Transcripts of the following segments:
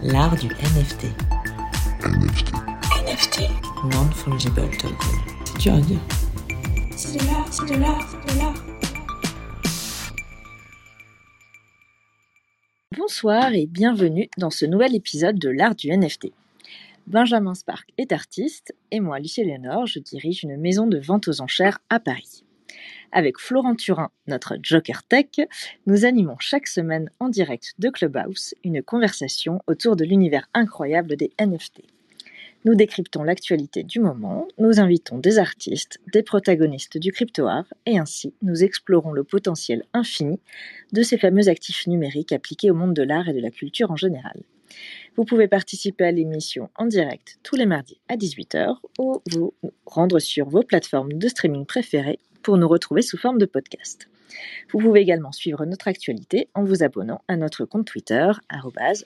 L'art du NFT. NFT. NFT. Non-fungible token. C'est dur à dire. C'est de l'art, c'est de l'art, c'est de l'art. Bonsoir et bienvenue dans ce nouvel épisode de l'art du NFT. Benjamin Spark est artiste et moi, Lucie Léonore, je dirige une maison de vente aux enchères à Paris. Avec Florent Turin, notre Joker Tech, nous animons chaque semaine en direct de Clubhouse une conversation autour de l'univers incroyable des NFT. Nous décryptons l'actualité du moment, nous invitons des artistes, des protagonistes du crypto-art et ainsi nous explorons le potentiel infini de ces fameux actifs numériques appliqués au monde de l'art et de la culture en général. Vous pouvez participer à l'émission en direct tous les mardis à 18h ou vous rendre sur vos plateformes de streaming préférées pour nous retrouver sous forme de podcast. Vous pouvez également suivre notre actualité en vous abonnant à notre compte Twitter,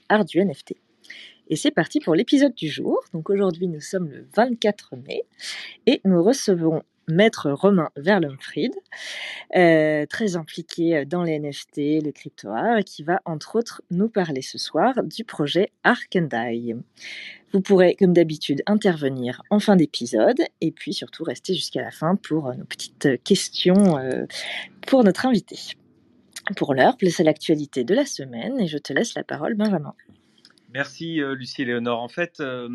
arduNFT. Et c'est parti pour l'épisode du jour. Donc aujourd'hui, nous sommes le 24 mai et nous recevons Maître Romain Verlumfried, euh, très impliqué dans les NFT, le crypto art, qui va entre autres nous parler ce soir du projet Arkandai. Vous pourrez, comme d'habitude, intervenir en fin d'épisode et puis surtout rester jusqu'à la fin pour nos petites questions euh, pour notre invité. Pour l'heure, place à l'actualité de la semaine et je te laisse la parole, Benjamin. Merci euh, Lucie et Léonore. En fait, euh,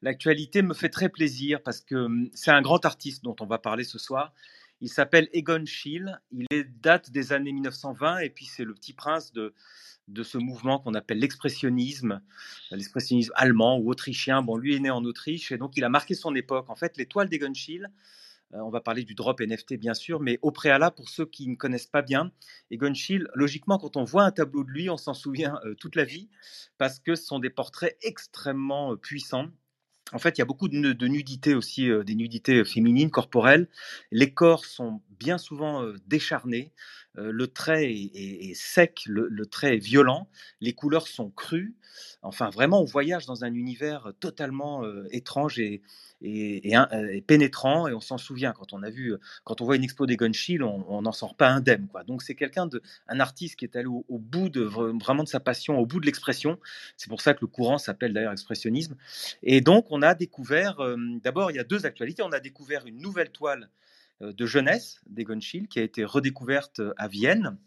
l'actualité me fait très plaisir parce que euh, c'est un grand artiste dont on va parler ce soir. Il s'appelle Egon Schiele. Il est, date des années 1920 et puis c'est le petit prince de, ce mouvement qu'on appelle l'expressionnisme, l'expressionnisme allemand ou autrichien. Bon, lui est né en Autriche et donc il a marqué son époque. En fait, l'étoile d'Egon Schiele, on va parler du drop NFT bien sûr, mais au préalable, pour ceux qui ne connaissent pas bien, Egon Schiele, logiquement, quand on voit un tableau de lui, on s'en souvient euh, toute la vie, parce que ce sont des portraits extrêmement euh, puissants. En fait, il y a beaucoup de, de nudité aussi, des nudités féminines, corporelles. Les corps sont bien souvent décharnés. Le trait est, sec, le, trait est violent. Les couleurs sont crues. Enfin, vraiment, on voyage dans un univers totalement étrange et, pénétrant et on s'en souvient quand on a vu quand on voit une expo des Gunchill on n'en sort pas indemne donc c'est quelqu'un un artiste qui est allé au, bout de vraiment de sa passion au bout de l'expression c'est pour ça que le courant s'appelle d'ailleurs expressionnisme et donc on a découvert d'abord il y a deux actualités on a découvert une nouvelle toile de jeunesse des Gunchill qui a été redécouverte à Vienne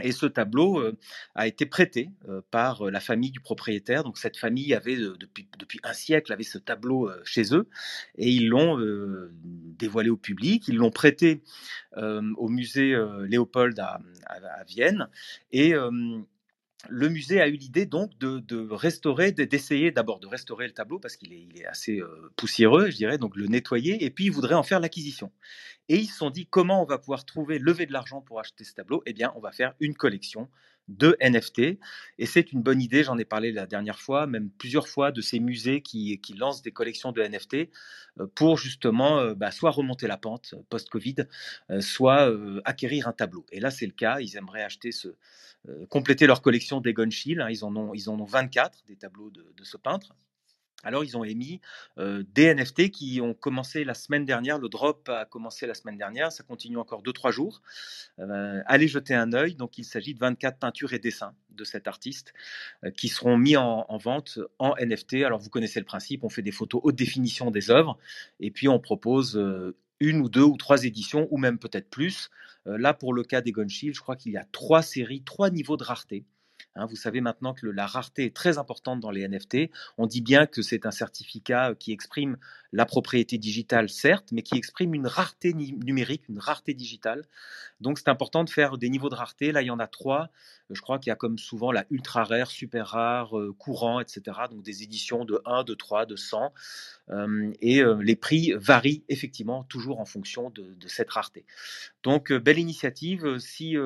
et ce tableau euh, a été prêté euh, par euh, la famille du propriétaire. Donc cette famille avait depuis, un siècle avait ce tableau chez eux et ils l'ont dévoilé au public. Ils l'ont prêté au musée Léopold à, à, Vienne et le musée a eu l'idée donc de, restaurer, d'essayer d'abord de restaurer le tableau parce qu'il est, assez euh, poussiéreux, je dirais, donc le nettoyer, et puis ils voudraient en faire l'acquisition. Et ils se sont dit comment on va pouvoir trouver, lever de l'argent pour acheter ce tableau? Eh bien, on va faire une collection de NFT. Et c'est une bonne idée, j'en ai parlé la dernière fois, même plusieurs fois, de ces musées qui, lancent des collections de NFT euh, pour justement euh, bah, soit remonter la pente post-Covid, soit acquérir un tableau. Et là, c'est le cas, ils aimeraient acheter ce, euh, compléter leur collection d'Egon Schiele. Hein, ils, en ont, ils en ont 24 des tableaux de, ce peintre. Alors, ils ont émis des NFT qui ont commencé la semaine dernière. Le drop a commencé la semaine dernière. Ça continue encore 2-3 jours. Allez jeter un œil. Donc, il s'agit de 24 peintures et dessins de cet artiste qui seront mis en, en, vente en NFT. Alors, vous connaissez le principe. On fait des photos haute définition des œuvres. Et puis, on propose une ou deux ou trois éditions, ou même peut-être plus. Là, pour le cas des Shield, je crois qu'il y a trois séries, trois niveaux de rareté. Hein, vous savez maintenant que la rareté est très importante dans les NFT. On dit bien que c'est un certificat qui exprime la propriété digitale, certes, mais qui exprime une rareté numérique, une rareté digitale. Donc c'est important de faire des niveaux de rareté. Là, il y en a trois. Je crois qu'il y a comme souvent la ultra rare, super rare, euh, courant, etc. Donc des éditions de 1, de 3, de 100. Euh, et euh, les prix varient effectivement toujours en fonction de, de cette rareté. Donc belle initiative. Si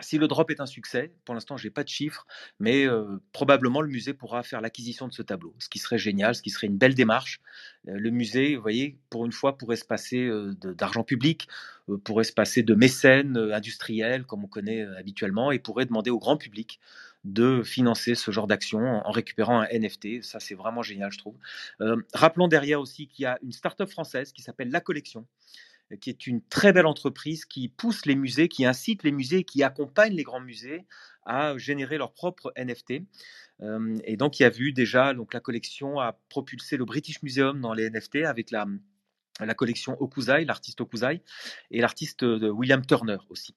si le drop est un succès, pour l'instant je n'ai pas de chiffres, mais probablement le musée pourra faire l'acquisition de ce tableau, ce qui serait génial, ce qui serait une belle démarche. Le musée, vous voyez, pour une fois pourrait se passer d'argent public, pourrait se passer de mécènes industriels comme on connaît habituellement, et pourrait demander au grand public de financer ce genre d'action en récupérant un NFT. Ça, c'est vraiment génial, je trouve. rappelons derrière aussi qu'il y a une start-up française qui s'appelle La Collection, qui est une très belle entreprise qui pousse les musées, qui incite les musées, qui accompagne les grands musées à générer leur propre NFT. Euh, et donc, il y a vu déjà, donc la collection a propulsé le British Museum dans les NFT avec la, la collection Okuzai, l'artiste Okuzai, et l'artiste William Turner aussi.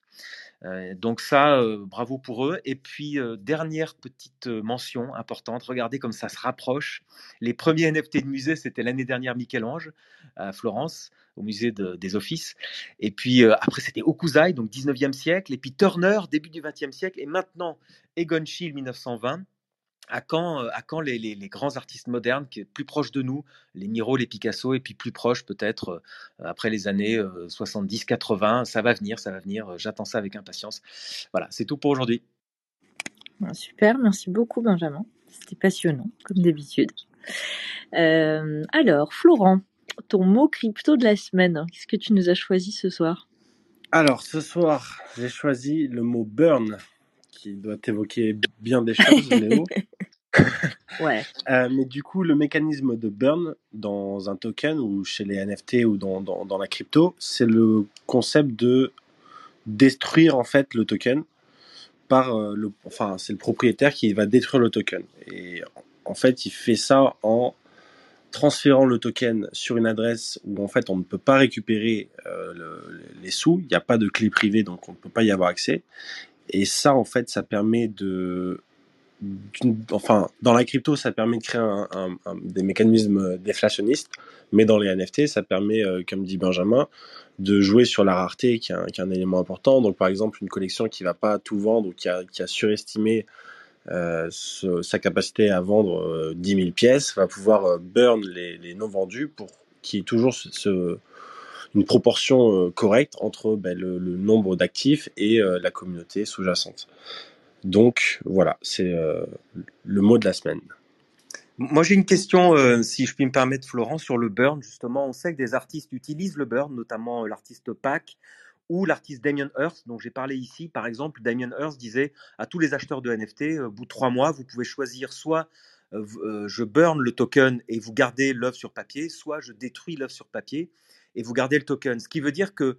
Euh, donc ça, euh, bravo pour eux. Et puis, euh, dernière petite mention importante, regardez comme ça se rapproche. Les premiers NFT de musée, c'était l'année dernière Michel-Ange à Florence, au musée des Offices. Et puis après, c'était Okuzai, donc 19e siècle. Et puis Turner, début du 20e siècle. Et maintenant, Egon Schiele, 1920 à quand, à quand les, les, grands artistes modernes qui est plus proches de nous, les Miro, les Picasso, et puis plus proches peut-être après les années 70, 80, ça va venir, ça va venir, j'attends ça avec impatience. Voilà, c'est tout pour aujourd'hui. Ah, super, merci beaucoup Benjamin, c'était passionnant comme d'habitude. alors, Florent, ton mot crypto de la semaine, qu'est-ce que tu nous as choisi ce soir? Alors, ce soir, j'ai choisi le mot burn qui doit évoquer bien des choses, Léo. ouais. Euh, mais du coup, le mécanisme de burn dans un token ou chez les NFT ou dans, dans, la crypto, c'est le concept de détruire en fait le token par euh, le, enfin, c'est le propriétaire qui va détruire le token. Et en fait, il fait ça en transférant le token sur une adresse où en fait on ne peut pas récupérer euh, les sous, il n'y a pas de clé privée donc on ne peut pas y avoir accès. Et ça en fait ça permet de enfin, dans la crypto, ça permet de créer des mécanismes déflationnistes, mais dans les NFT, ça permet, euh, comme dit Benjamin, de jouer sur la rareté, qui est, un, élément important. Donc, par exemple, une collection qui va pas tout vendre ou qui a, surestimé euh, sa capacité à vendre 10 euh, 000 pièces va pouvoir burn les, non vendus pour qu'il y ait toujours ce, une proportion correcte entre ben, le, nombre d'actifs et la communauté sous-jacente. Donc voilà, c'est euh, le mot de la semaine. Moi, j'ai une question, euh, si je puis me permettre, Florent, sur le burn. Justement, on sait que des artistes utilisent le burn, notamment euh, l'artiste Pac ou l'artiste Damien Hirst, dont j'ai parlé ici. Par exemple, Damien Hirst disait à tous les acheteurs de NFT, bout de trois mois, vous pouvez choisir soit je burn le token et vous gardez l'œuvre sur papier, soit je détruis l'œuvre sur papier et vous gardez le token. Ce qui veut dire que,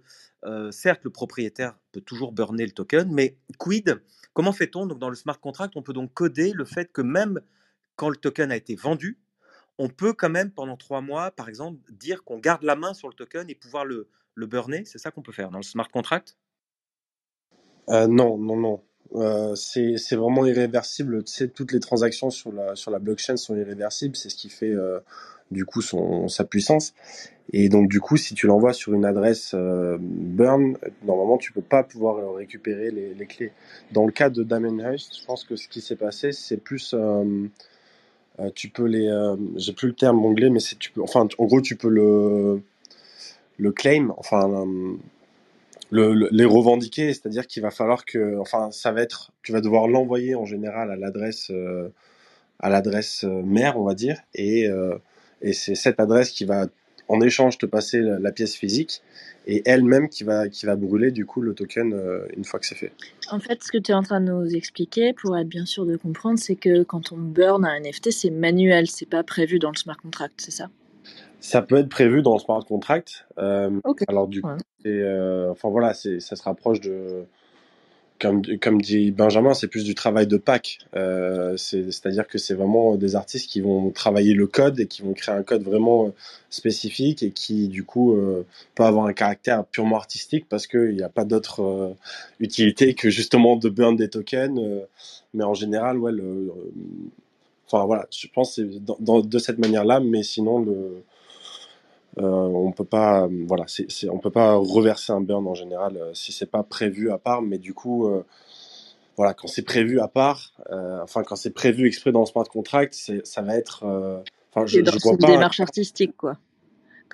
certes, le propriétaire peut toujours burner le token, mais quid Comment fait-on Donc, dans le smart contract, on peut donc coder le fait que même quand le token a été vendu, on peut quand même pendant trois mois, par exemple, dire qu'on garde la main sur le token et pouvoir le, burner? C'est ça qu'on peut faire dans le smart contract? Euh, Non, non, non. Euh, c'est vraiment irréversible. Tu sais, toutes les transactions sur la, blockchain sont irréversibles. C'est ce qui fait euh, du coup son, sa puissance. Et donc du coup, si tu l'envoies sur une adresse euh, burn, normalement tu peux pas pouvoir récupérer les, clés. Dans le cas de Damien je pense que ce qui s'est passé, c'est plus euh, euh, tu peux les, j'ai plus le terme anglais, mais c'est tu peux, enfin en gros tu peux le le claim, enfin le, les revendiquer, c'est-à-dire qu'il va falloir que, enfin ça va être, tu vas devoir l'envoyer en général à l'adresse à l'adresse mère, on va dire, et et c'est cette adresse qui va en échange te passer la, pièce physique et elle-même qui va, qui va brûler du coup le token euh, une fois que c'est fait. En fait, ce que tu es en train de nous expliquer, pour être bien sûr de comprendre, c'est que quand on burn un NFT, c'est manuel, c'est pas prévu dans le smart contract, c'est ça? Ça peut être prévu dans le smart contract. Euh, alors du coup, euh, enfin voilà, ça se rapproche de comme, dit Benjamin, c'est plus du travail de pack. Euh, C'est-à-dire que c'est vraiment des artistes qui vont travailler le code et qui vont créer un code vraiment spécifique et qui, du coup, euh, peut avoir un caractère purement artistique parce qu'il n'y a pas d'autre euh, utilité que justement de burn des tokens. Euh, mais en général, ouais, le, enfin voilà, je pense c'est de cette manière-là, mais sinon le euh, on peut pas, voilà, c'est, on peut pas reverser un burn en général euh, si c'est pas prévu à part, mais du coup, euh, voilà, quand c'est prévu à part, enfin quand c'est prévu exprès dans le smart contract, ça va être, enfin, je, je vois pas. Une démarche artistique, quoi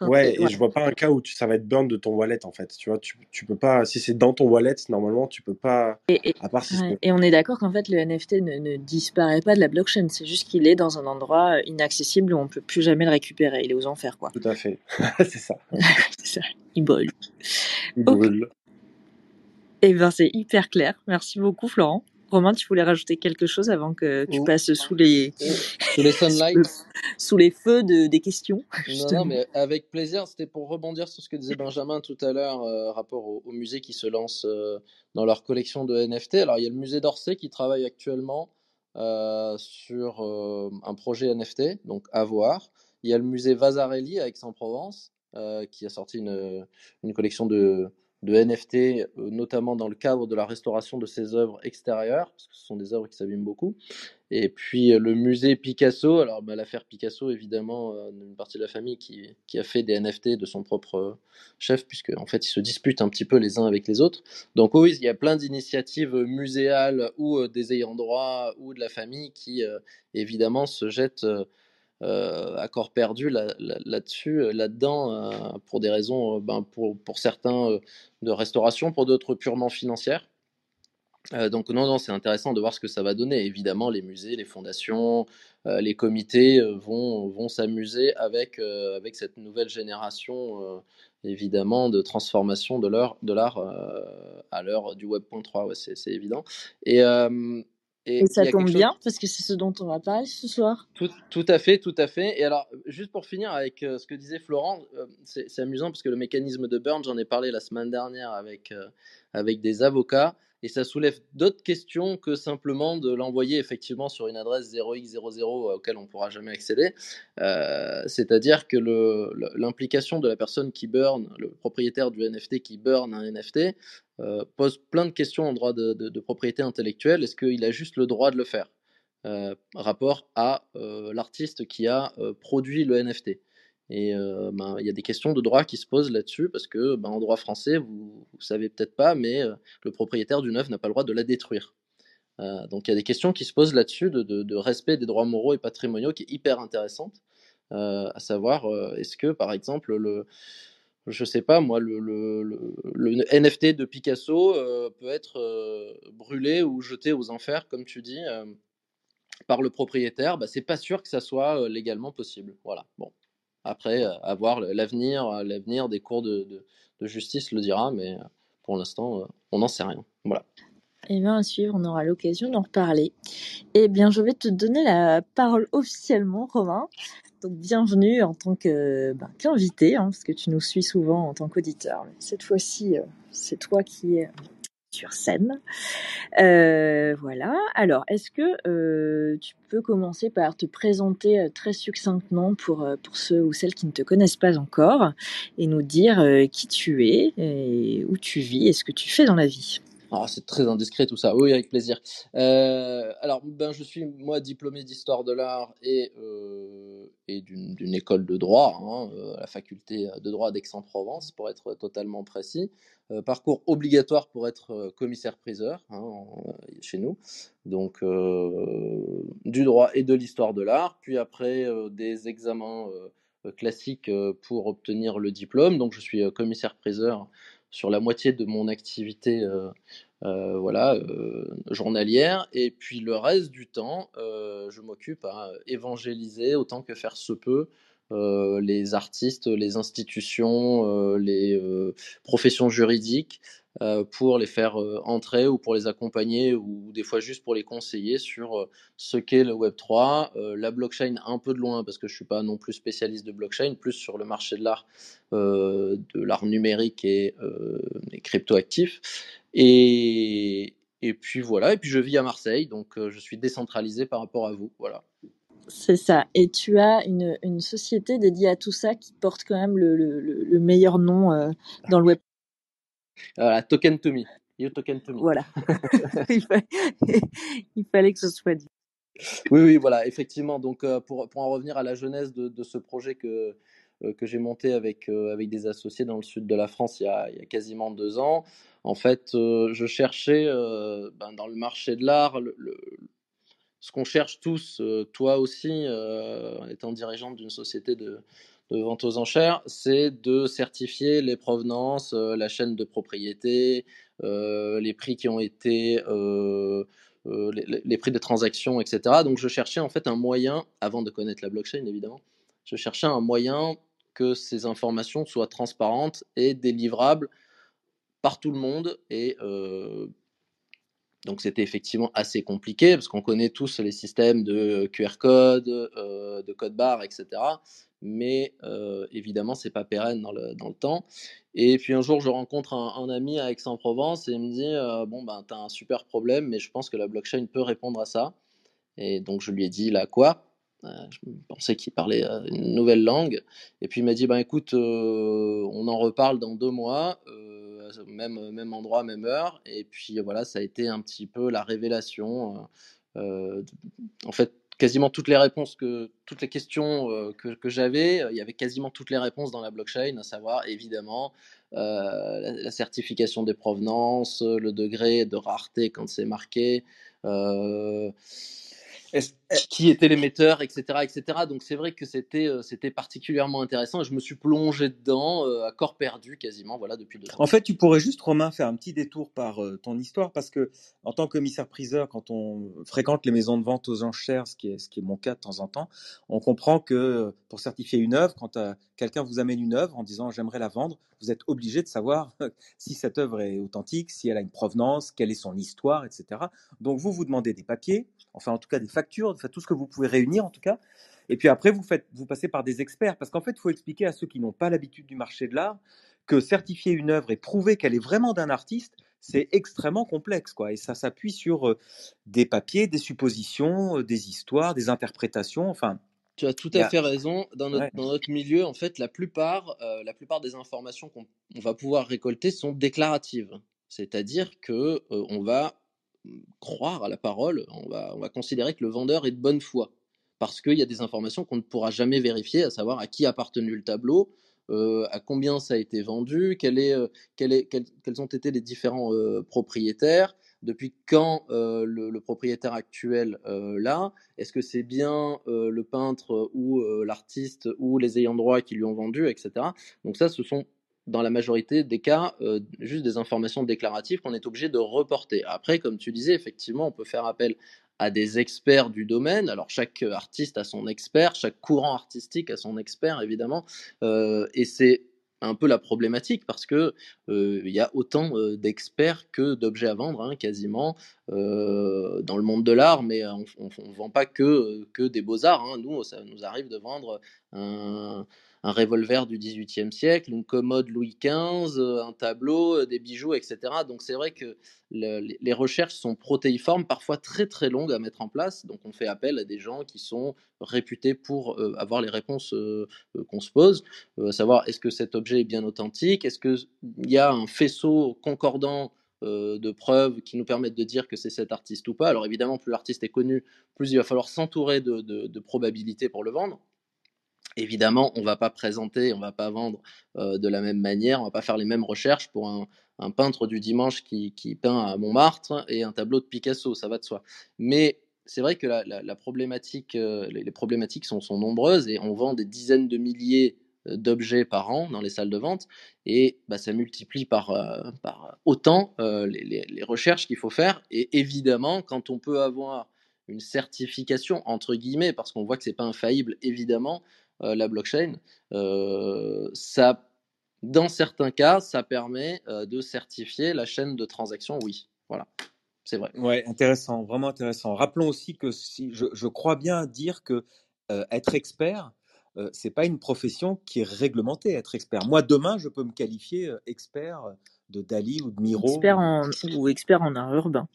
ouais, et je vois pas un cas où tu, ça va être burn de ton wallet en fait. Tu vois, tu, tu peux pas. Si c'est dans ton wallet, normalement, tu peux pas. Et, à part si et on est d'accord qu'en fait, le NFT ne, ne, disparaît pas de la blockchain. C'est juste qu'il est dans un endroit inaccessible où on peut plus jamais le récupérer. Il est aux enfers, quoi. Tout à fait. c'est ça. c'est ça. Il brûle. Il brûle. Et eh ben, c'est hyper clair. Merci beaucoup, Florent. Romain, tu voulais rajouter quelque chose avant que tu passes sous les, Sous les sunlights. sous les feux de, des questions Non, mais avec plaisir. C'était pour rebondir sur ce que disait Benjamin tout à l'heure, euh, rapport aux, aux musées qui se lancent euh, dans leur collection de NFT. Alors, il y a le musée d'Orsay qui travaille actuellement euh, sur euh, un projet NFT, donc à voir. Il y a le musée Vasarely à Aix-en-Provence euh, qui a sorti une, une collection de, de NFT, euh, notamment dans le cadre de la restauration de ses œuvres extérieures, parce que ce sont des œuvres qui s'abîment beaucoup. Et puis euh, le musée Picasso, alors bah, l'affaire Picasso, évidemment, euh, une partie de la famille qui, qui a fait des NFT de son propre chef, puisque en fait ils se disputent un petit peu les uns avec les autres. Donc oui, il y a plein d'initiatives muséales ou des ayants droit ou de la famille qui évidemment se jettent euh, corps perdu là- là- là-dessus, euh, là-dedans, euh, pour des raisons, euh, ben, pour, pour certains de restauration, pour d'autres purement financières. Donc non, non, c'est intéressant de voir ce que ça va donner. Évidemment, les musées, les fondations, les comités vont, vont s'amuser avec, avec cette nouvelle génération, évidemment, de transformation de l'art de à l'heure du Web.3, ouais, c'est évident. Et, et Et ça tombe chose- bien parce que c'est ce dont on va parler ce soir. tout, tout à fait, tout à fait. Et alors, juste pour finir avec euh, ce que disait Florent, euh, c'est c'est amusant parce que le mécanisme de Burn, j'en ai parlé la semaine dernière avec, euh, avec des avocats, et ça soulève d'autres questions que simplement de l'envoyer effectivement sur une adresse 0x00 auquel on ne pourra jamais accéder. Euh, C'est-à-dire que l'implication de la personne qui burn, le propriétaire du NFT qui burn un NFT, euh, pose plein de questions en droit de, propriété intellectuelle. Est-ce qu'il a juste le droit de le faire? Euh, rapport à euh, l'artiste qui a euh, produit le NFT. Et euh, ben, il y a des questions de droit qui se posent là-dessus parce que ben, en droit français, vous ne savez peut-être pas, mais euh, le propriétaire d'une œuvre n'a pas le droit de la détruire. Euh, donc il y a des questions qui se posent là-dessus de, de- respect des droits moraux et patrimoniaux qui est hyper intéressante, à savoir est-ce que par exemple le je sais pas moi le, le- le- NFT de Picasso peut être brûlé ou jeté aux enfers comme tu dis par le propriétaire, bah, c'est pas sûr que ça soit légalement possible. Voilà. Bon. Après, euh, à voir l'avenir, euh, l'avenir des cours de, de- justice le dira, mais euh, pour l'instant, on n'en sait rien. Voilà. Eh bien, à suivre, on aura l'occasion d'en reparler. Eh bien, je vais te donner la parole officiellement, Romain. Donc, bienvenue en tant que ben, qu'invité, hein, parce que tu nous suis souvent en tant qu'auditeur. Cette fois-ci, c'est toi qui es sur scène. Euh, voilà. Alors, est-ce que euh, tu peux commencer par te présenter euh, très succinctement pour, pour ceux ou celles qui ne te connaissent pas encore et nous dire qui tu es et où tu vis et ce que tu fais dans la vie? Ah, c'est très indiscret tout ça. Oui, avec plaisir. Euh, alors, ben, je suis moi diplômé d'histoire de l'art et, euh, d'une école de droit, hein, euh, la faculté de droit d'Aix-en-Provence, pour être totalement précis. Parcours obligatoire pour être commissaire-priseur hein, chez nous. Donc, du droit et de l'histoire de l'art. Puis après, des examens classiques pour obtenir le diplôme. Donc, je suis commissaire-priseur sur la moitié de mon activité euh, euh, voilà, euh, journalière. Et puis le reste du temps, je m'occupe à évangéliser autant que faire se peut les artistes, les institutions, les professions juridiques pour les faire euh, entrer ou pour les accompagner ou des fois juste pour les conseiller sur euh, ce qu'est le Web3, euh, la blockchain un peu de loin parce que je suis pas non plus spécialiste de blockchain, plus sur le marché de l'art, euh, de l'art numérique et, euh, et cryptoactifs. Et, et puis voilà, et puis je vis à Marseille, donc euh, je suis décentralisé par rapport à vous. Voilà. C'est ça. Et tu as une, une société dédiée à tout ça qui porte quand même le, le- le- le meilleur nom euh, dans le web. Voilà, token to me. You token to me. Voilà. il, fa- il fallait que ce soit dit. Oui, oui, voilà, effectivement. Donc, euh, pour, pour en revenir à la genèse de, de ce projet que, euh, que j'ai monté avec, euh, avec des associés dans le sud de la France il y a, il y a quasiment deux ans, en fait, je cherchais ben, dans le marché de l'art le, le- ce qu'on cherche tous, toi aussi, euh, étant dirigeante d'une société de, de vente aux enchères, c'est de certifier les provenances, euh, la chaîne de propriété, euh, les prix qui ont été, euh, les, prix de transaction, etc. Donc je cherchais en fait un moyen, avant de connaître la blockchain évidemment, je cherchais un moyen que ces informations soient transparentes et délivrables par tout le monde et donc c'était effectivement assez compliqué parce qu'on connaît tous les systèmes de QR code, de code barre, etc. Mais euh, évidemment, c'est pas pérenne dans le, dans le, temps. Et puis un jour, je rencontre un, ami à Aix-en-Provence et il me dit euh, Bon, ben, tu as un super problème, mais je pense que la blockchain peut répondre à ça. Et donc, je lui ai dit Là, quoi? Euh, je pensais qu'il parlait euh, une nouvelle langue. Et puis il m'a dit ben écoute, on en reparle dans deux mois, même, même endroit, même heure. Et puis voilà, ça a été un petit peu la révélation. En fait, quasiment toutes les réponses que toutes les questions euh, que, j'avais, il y avait quasiment toutes les réponses dans la blockchain, à savoir évidemment euh, la, la, certification des provenances, le degré de rareté quand c'est marqué. Euh, qui étaient l'émetteur, etc., etc. Donc c'est vrai que c'était euh, c'était particulièrement intéressant et je me suis plongé dedans euh, à corps perdu quasiment voilà depuis deux ans. En fait, tu pourrais juste Romain faire un petit détour par euh, ton histoire parce que en tant que commissaire priseur, quand on fréquente les maisons de vente aux enchères, ce qui est ce qui est mon cas de temps en temps, on comprend que pour certifier une œuvre, quand quelqu'un vous amène une œuvre en disant j'aimerais la vendre, vous êtes obligé de savoir si cette œuvre est authentique, si elle a une provenance, quelle est son histoire, etc. Donc vous vous demandez des papiers, enfin en tout cas des factures, enfin, tout ce que vous pouvez réunir en tout cas. Et puis après, vous, faites, vous passez par des experts, parce qu'en fait, il faut expliquer à ceux qui n'ont pas l'habitude du marché de l'art que certifier une œuvre et prouver qu'elle est vraiment d'un artiste, c'est extrêmement complexe, quoi. Et ça s'appuie sur euh, des papiers, des suppositions, euh, des histoires, des interprétations, enfin. Tu as tout à fait raison. Dans notre, ouais. dans notre, milieu, en fait, la plupart, euh, la plupart des informations qu'on va pouvoir récolter sont déclaratives. C'est-à-dire que euh, on va croire à la parole, on va, on va considérer que le vendeur est de bonne foi. Parce qu'il y a des informations qu'on ne pourra jamais vérifier, à savoir à qui a appartenu le tableau, euh, à combien ça a été vendu, quel est, euh, quels ont été les différents euh, propriétaires, depuis quand le, le, propriétaire actuel là, est-ce que c'est bien le peintre ou l'artiste ou les ayants droit qui lui ont vendu, etc. Donc ça, ce sont dans la majorité des cas, euh, juste des informations déclaratives qu'on est obligé de reporter. Après, comme tu disais, effectivement, on peut faire appel à des experts du domaine. Alors, chaque artiste a son expert, chaque courant artistique a son expert, évidemment. Euh, et c'est un peu la problématique parce que euh, il y a autant euh, d'experts que d'objets à vendre, hein, quasiment euh, dans le monde de l'art, mais on, ne vend pas que que des beaux arts. Hein. Nous, ça nous arrive de vendre un, revolver du XVIIIe siècle, une commode Louis XV, un tableau, des bijoux, etc. Donc c'est vrai que le, les recherches sont protéiformes, parfois très très longues à mettre en place. Donc on fait appel à des gens qui sont réputés pour euh, avoir les réponses euh, qu'on se pose, euh, savoir est-ce que cet objet est bien authentique, est-ce qu'il y a un faisceau concordant de preuves qui nous permettent de dire que c'est cet artiste ou pas. Alors évidemment, plus l'artiste est connu, plus il va falloir s'entourer de, de, probabilités pour le vendre. Évidemment, on ne va pas présenter, on ne va pas vendre euh, de la même manière, on ne va pas faire les mêmes recherches pour un, un peintre du dimanche qui, qui, peint à Montmartre et un tableau de Picasso, ça va de soi. Mais c'est vrai que la, la, problématique, euh, les, problématiques sont, sont, nombreuses et on vend des dizaines de milliers euh, d'objets par an dans les salles de vente et bah, ça multiplie par, euh, par autant euh, les, les, recherches qu'il faut faire. Et évidemment, quand on peut avoir une certification entre guillemets, parce qu'on voit que c'est pas infaillible, évidemment, euh, la blockchain, euh, ça, dans certains cas, ça permet euh, de certifier la chaîne de transaction, oui. Voilà. C'est vrai. Ouais, intéressant, vraiment intéressant. Rappelons aussi que si je, je crois bien dire que euh, être expert, euh, c'est pas une profession qui est réglementée. Être expert. Moi, demain, je peux me qualifier expert de Dali ou de Miro. Expert en, ou expert en art urbain.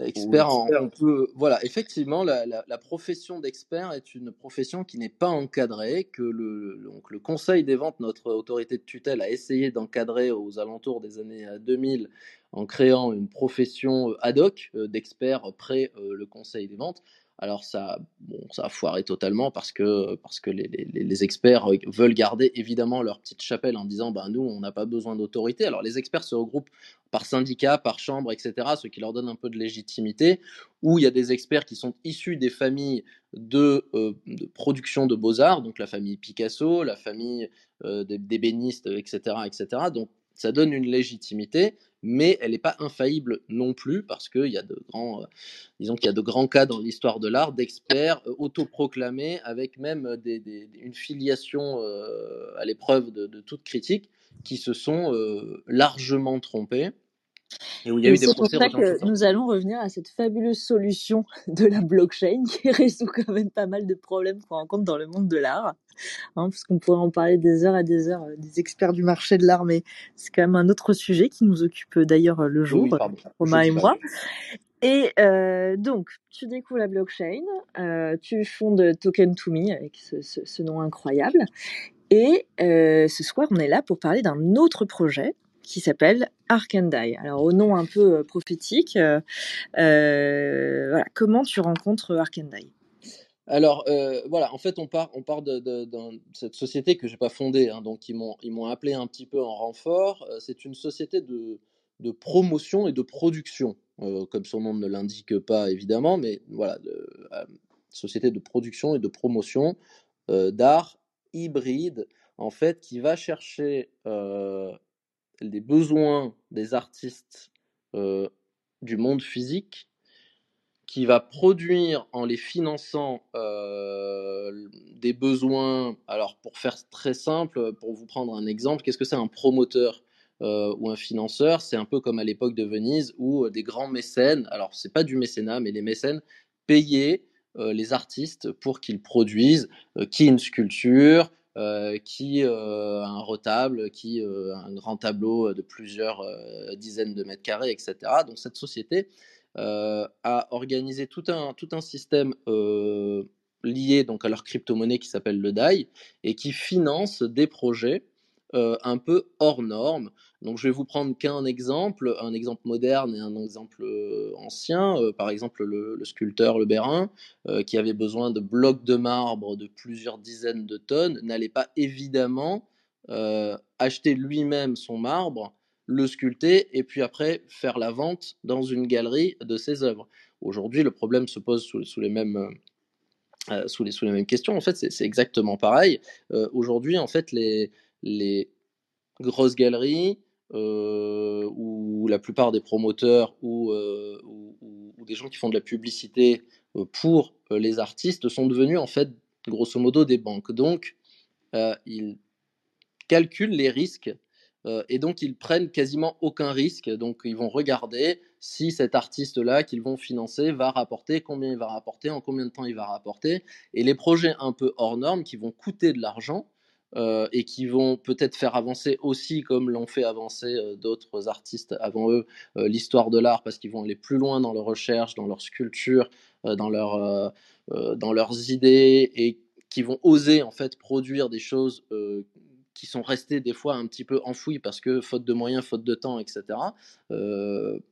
Expert, en, on peut, voilà, effectivement, la, la, la profession d'expert est une profession qui n'est pas encadrée, que le, donc le Conseil des ventes, notre autorité de tutelle, a essayé d'encadrer aux alentours des années 2000 en créant une profession ad hoc d'expert près le Conseil des ventes. Alors ça, bon, ça a foiré totalement parce que, parce que les, experts veulent garder évidemment leur petite chapelle en disant ben, nous, on n'a pas besoin d'autorité. Alors les experts se regroupent par syndicat, par chambre, etc., ce qui leur donne un peu de légitimité, où il y a des experts qui sont issus des familles de, euh, de production de beaux-arts, donc la famille Picasso, la famille euh, des, d'ébénistes, etc., etc. ça donne une légitimité, mais elle n'est pas infaillible non plus parce qu'il y a de grands, euh, disons qu'il y a de grands cas dans l'histoire de l'art d'experts euh, autoproclamés avec même une filiation euh, à l'épreuve de, toute critique qui se sont largement trompés et où il y a eu des c'est pour ça que nous allons revenir à cette fabuleuse solution de la blockchain qui résout quand même pas mal de problèmes qu'on rencontre dans le monde de l'art. Hein, parce qu'on pourrait en parler des heures et des heures, euh, des experts du marché de l'art, mais c'est quand même un autre sujet qui nous occupe euh, d'ailleurs euh, le jour, oui, pardon. Romain et moi. Et euh, donc, tu découvres la blockchain, euh, tu fondes Token to Me avec ce, ce- ce nom incroyable. Et euh, ce soir, on est là pour parler d'un autre projet qui s'appelle Ark and Die. Alors, au nom un peu euh, prophétique, euh, euh, voilà, comment tu rencontres Ark and Die? Alors voilà, en fait, on part, on part de, cette société que j'ai pas fondée, hein, donc ils m'ont, ils m'ont appelé un petit peu en renfort. C'est une société de, de promotion et de production, comme son nom ne l'indique pas évidemment, mais voilà, société de production et de promotion d'art hybride, en fait, qui va chercher les besoins des artistes du monde physique qui va produire en les finançant des besoins. Alors, pour faire très simple, pour vous prendre un exemple, qu'est-ce que c'est un promoteur ou un financeur? C'est un peu comme à l'époque de Venise où des grands mécènes, alors c'est pas du mécénat, mais les mécènes payaient les artistes pour qu'ils produisent qui une sculpture, euh, qui euh, un retable, qui euh, un grand tableau de plusieurs dizaines de mètres carrés, etc. Donc cette société a organisé tout un, tout un système lié donc à leur crypto-monnaie qui s'appelle le DAI et qui finance des projets euh, un peu hors normes. Donc je vais vous prendre qu'un exemple, un exemple moderne et un exemple euh, ancien. Euh, par exemple, le, sculpteur Le Bérin, qui avait besoin de blocs de marbre de plusieurs dizaines de tonnes, n'allait pas évidemment acheter lui-même son marbre le sculpter et puis après faire la vente dans une galerie de ses œuvres. Aujourd'hui, le problème se pose sous, les mêmes sous, les, sous les mêmes questions. En fait, c'est exactement pareil. Aujourd'hui, en fait, les, les grosses galeries euh, ou la plupart des promoteurs ou, euh, ou, des gens qui font de la publicité euh, pour euh, les artistes sont devenus en fait grosso modo des banques. Donc, ils calculent les risques et donc ils prennent quasiment aucun risque. Donc ils vont regarder si cet artiste-là qu'ils vont financer va rapporter, combien il va rapporter, en combien de temps il va rapporter. Et les projets un peu hors normes qui vont coûter de l'argent euh, et qui vont peut-être faire avancer aussi, comme l'ont fait avancer euh, d'autres artistes avant eux, euh, l'histoire de l'art, parce qu'ils vont aller plus loin dans leur recherche, dans leur sculpture, dans, dans leurs idées, et qui vont oser en fait produire des choses qui sont restées des fois un petit peu enfouies parce que faute de moyens, faute de temps, etc.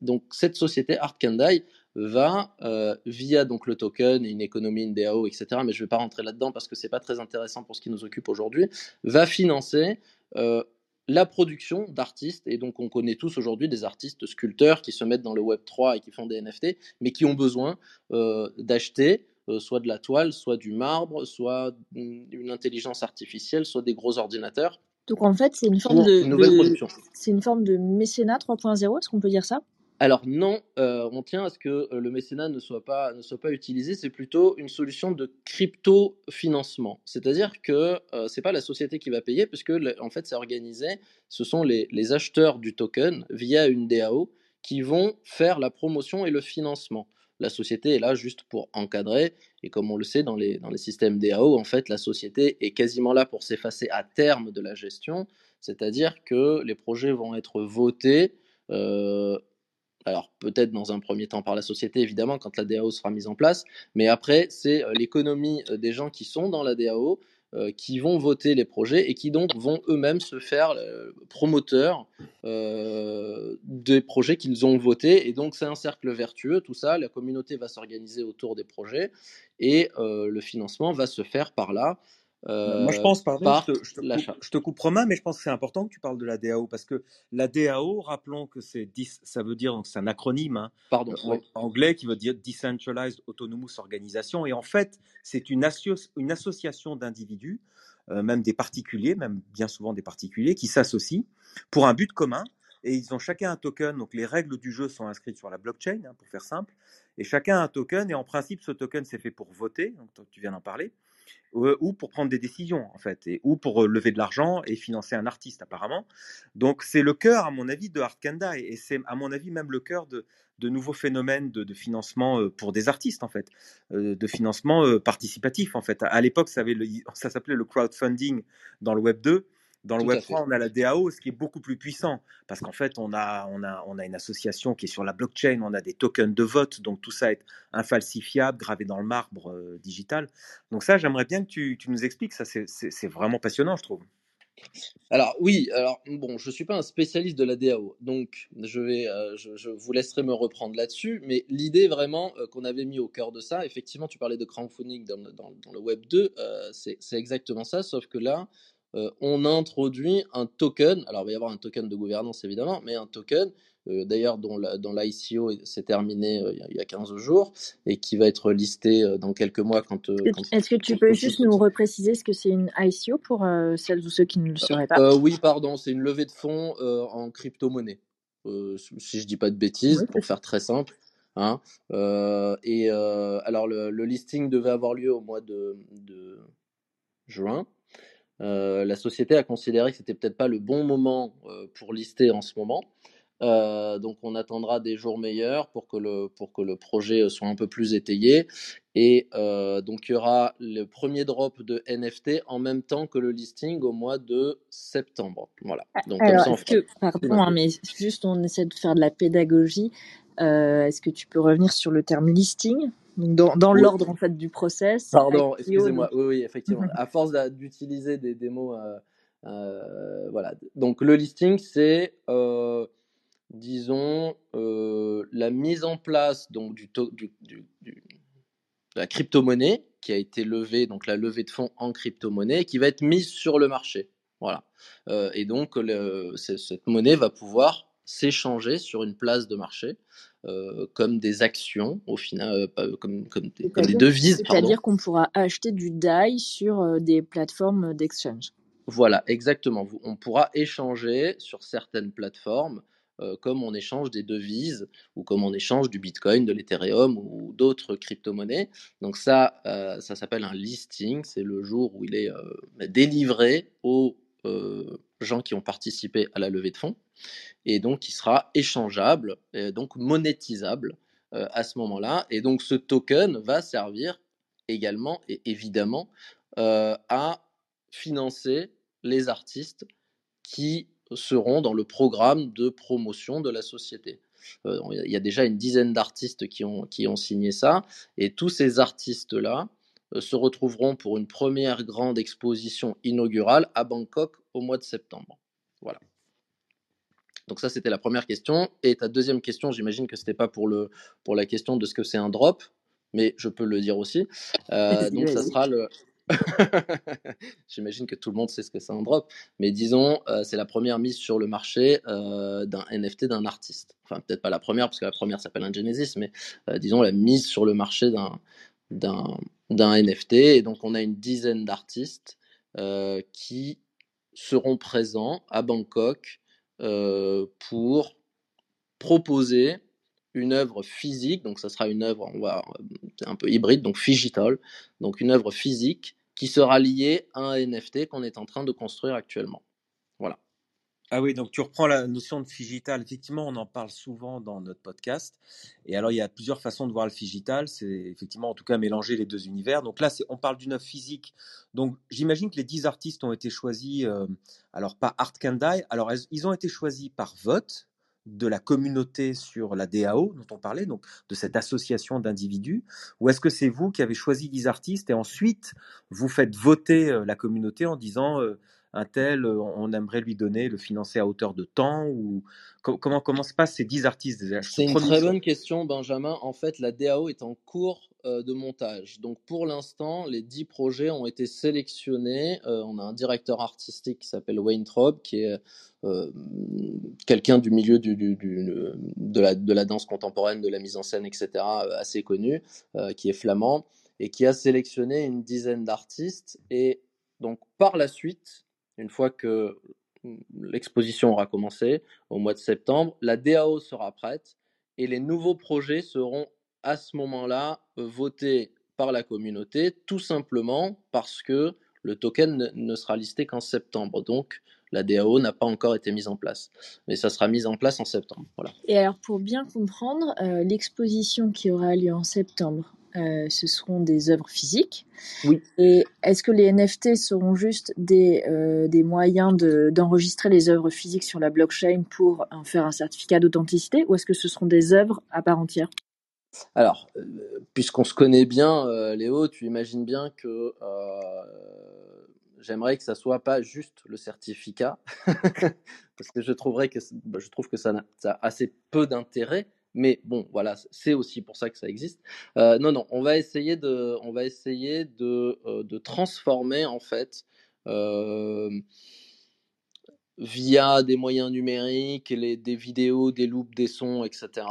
Donc cette société Art Kandai va euh, via donc le token une économie, une DAO, etc. Mais je ne vais pas rentrer là-dedans parce que c'est pas très intéressant pour ce qui nous occupe aujourd'hui. Va financer euh, la production d'artistes et donc on connaît tous aujourd'hui des artistes sculpteurs qui se mettent dans le Web 3 et qui font des NFT, mais qui ont besoin euh, d'acheter euh, soit de la toile, soit du marbre, soit une intelligence artificielle, soit des gros ordinateurs Donc en fait, c'est une forme de, de- production. c'est une forme de mécénat 3.0, est-ce qu'on peut dire ça? Alors non, euh, on tient à ce que euh, le mécénat ne soit pas, ne soit pas utilisé, c'est plutôt une solution de crypto-financement. C'est-à-dire que euh, c'est pas la société qui va payer, puisque en fait c'est organisé, ce sont les, acheteurs du token via une DAO qui vont faire la promotion et le financement. La société est là juste pour encadrer, et comme on le sait dans les, dans les systèmes DAO, en fait la société est quasiment là pour s'effacer à terme de la gestion, c'est-à-dire que les projets vont être votés. Alors peut-être dans un premier temps par la société, évidemment, quand la DAO sera mise en place, mais après, c'est euh, l'économie euh, des gens qui sont dans la DAO euh, qui vont voter les projets et qui donc vont eux-mêmes se faire promoteurs des projets qu'ils ont votés. Et donc c'est un cercle vertueux, tout ça. La communauté va s'organiser autour des projets et le financement va se faire par là. Moi, je euh, pense, pardon, par je te, je te l'achat. coupe, je te coupe Romain, mais je pense que c'est important que tu parles de la DAO parce que la DAO, rappelons que c'est dis- ça veut dire donc c'est un acronyme hein, Pardon. euh, oui. anglais qui veut dire Decentralized Autonomous Organization et en fait c'est une, associ- une association d'individus, euh, même des particuliers, même bien souvent des particuliers qui s'associent pour un but commun et ils ont chacun un token. Donc les règles du jeu sont inscrites sur la blockchain, hein, pour faire simple. Et chacun a un token, et en principe, ce token, c'est fait pour voter, donc tu viens d'en parler, euh, ou pour prendre des décisions, en fait, et, ou pour euh, lever de l'argent et financer un artiste, apparemment. Donc, c'est le cœur, à mon avis, de Art Kanda, et c'est, à mon avis, même le cœur de, de nouveaux phénomènes de, de financement euh, pour des artistes, en fait, euh, de financement euh, participatif, en fait. À, l'époque, ça, ça s'appelait le crowdfunding dans le Web 2. Dans le Tout à Web fait. 3, on a la DAO, ce qui est beaucoup plus puissant, parce qu'en fait, on a, on, a, on a une association qui est sur la blockchain, on a des tokens de vote, donc tout ça est infalsifiable, gravé dans le marbre euh, digital. Donc ça, j'aimerais bien que tu, tu nous expliques, ça c'est- vraiment passionnant, je trouve. Alors oui, alors bon, je suis pas un spécialiste de la DAO, donc je vais, euh, je, je vous laisserai me reprendre là-dessus. Mais l'idée vraiment euh, qu'on avait mis au cœur de ça, effectivement, tu parlais de crowdfunding dans dans, dans le Web 2, euh, c'est c'est exactement ça, sauf que là, on introduit un token. Alors il va y avoir un token de gouvernance évidemment, mais un token. euh, D'ailleurs, dont l'ICO s'est terminé euh, il y a- il y a 15 jours et qui va être listé euh, dans quelques mois quand. euh, quand- Est-ce que tu peux juste nous repréciser ce que c'est une ICO pour euh, celles ou ceux qui ne le sauraient pas? Euh, oui, pardon, c'est une levée de fonds euh, en crypto-monnaie. Euh, si je dis pas de bêtises, pour faire très simple. Hein. Euh, et euh, alors, le, le listing devait avoir lieu au mois de, de juin. Euh, la société a considéré que c'était peut-être pas le bon moment euh, pour lister en ce moment. Euh, donc on attendra des jours meilleurs pour que le, pour que le projet soit un peu plus étayé. Et donc il y aura le premier drop de NFT en même temps que le listing au mois de septembre. Voilà. Donc comme Alors, ça on est-ce fera que, pardon, hein, mais juste on essaie de faire de la pédagogie. Euh, est-ce que tu peux revenir sur le terme listing? Donc, dans, dans Oui. l'ordre en fait du process. Pardon, excusez-moi. donc- Oui, oui, effectivement. Mhm. À force d'utiliser des, des mots, euh, euh, voilà. Donc le listing, c'est, disons, la mise en place donc du, to- du, du- du- de la crypto-monnaie qui a été levée, donc la levée de fonds en crypto-monnaie, qui va être mise sur le marché. Voilà. Euh, et donc le- cette monnaie va pouvoir s'échanger sur une place de marché euh, comme des actions au final, euh, comme, comme, des, comme des C'est-à-dire- devises. C'est-à-dire qu'on pourra acheter du DAI sur euh, des plateformes d'exchange. Voilà, exactement. On pourra échanger sur certaines plateformes euh, comme on échange des devises ou comme on échange du Bitcoin, de l'Ethereum ou d'autres crypto-monnaies. Donc ça, euh, ça s'appelle un listing. C'est le jour où il est euh, délivré euh, gens qui ont participé à la levée de fonds et donc il sera échangeable, et donc monétisable euh, à ce moment-là. Et donc ce token va servir également et évidemment euh, à financer les artistes qui seront dans le programme de promotion de la société. Euh, Il y a déjà une dizaine d'artistes qui ont, qui ont signé ça, et tous ces artistes-là euh, se retrouveront pour une première grande exposition inaugurale à Bangkok au mois de septembre. Voilà. Donc ça, c'était la première question. Et ta deuxième question, j'imagine que c'était pas pour, le, pour la question de ce que c'est un drop, mais je peux le dire aussi. Euh, donc ça sera le... J'imagine que tout le monde sait ce que c'est un drop, mais disons, euh, c'est la première mise sur le marché euh, d'un NFT d'un artiste. Enfin, peut-être pas la première, parce que la première s'appelle un Genesis, mais disons la mise sur le marché d'un d'un d'un NFT. Et donc, on a une dizaine d'artistes qui seront présents à Bangkok euh, pour proposer une œuvre physique, donc ça sera une œuvre, c'est un peu hybride, donc digital, donc une œuvre physique qui sera liée à un NFT qu'on est en train de construire actuellement. Ah oui, donc tu reprends la notion de figital. Effectivement, on en parle souvent dans notre podcast. Et alors, il y a plusieurs façons de voir le figital. C'est effectivement, en tout cas, mélanger les deux univers. Donc là, on parle d'une œuvre physique. Donc, j'imagine que les 10 artistes ont été choisis, euh, alors pas Art Kandai. Alors, ils ont été choisis par vote de la communauté sur la DAO dont on parlait, donc de cette association d'individus, ou est-ce que c'est vous qui avez choisi 10 artistes et ensuite vous faites voter euh, la communauté en disant euh, un tel, on aimerait lui donner, le financer à hauteur de temps ou co- comment comment se passent ces 10 artistes C'est une très bonne question, Benjamin. En fait, la DAO est en cours euh, de montage. Donc, pour l'instant, les 10 projets ont été sélectionnés. Euh, on a un directeur artistique qui s'appelle Wayne Traub, qui est euh, quelqu'un du milieu du, du- du- de, la, de la danse contemporaine, de la mise en scène, etc., assez connu, qui est flamand, et qui a sélectionné une dizaine d'artistes. Et donc, par la suite, une fois que l'exposition aura commencé, au mois de septembre, la DAO sera prête et les nouveaux projets seront à ce moment-là voté par la communauté, tout simplement parce que le token ne, sera listé qu'en septembre. Donc, la DAO n'a pas encore été mise en place. Mais ça sera mis en place en septembre. Voilà. Et alors, pour bien comprendre, euh, l'exposition qui aura lieu en septembre, euh, ce seront des œuvres physiques. Oui. Et est-ce que les NFT seront juste des, euh, des moyens de- d'enregistrer les œuvres physiques sur la blockchain pour en faire un certificat d'authenticité ou est-ce que ce seront des œuvres à part entière? Alors, euh, puisqu'on se connaît bien, euh, Léo, tu imagines bien que euh, j'aimerais que ça soit pas juste le certificat, parce que je trouverais que bah, je trouve que ça a assez peu d'intérêt. Mais bon, voilà, c'est aussi pour ça que ça existe. Euh, non, non, on va essayer de, on va essayer de, euh, de transformer en fait. euh, via des moyens numériques, les, des vidéos, des loops, des sons, etc.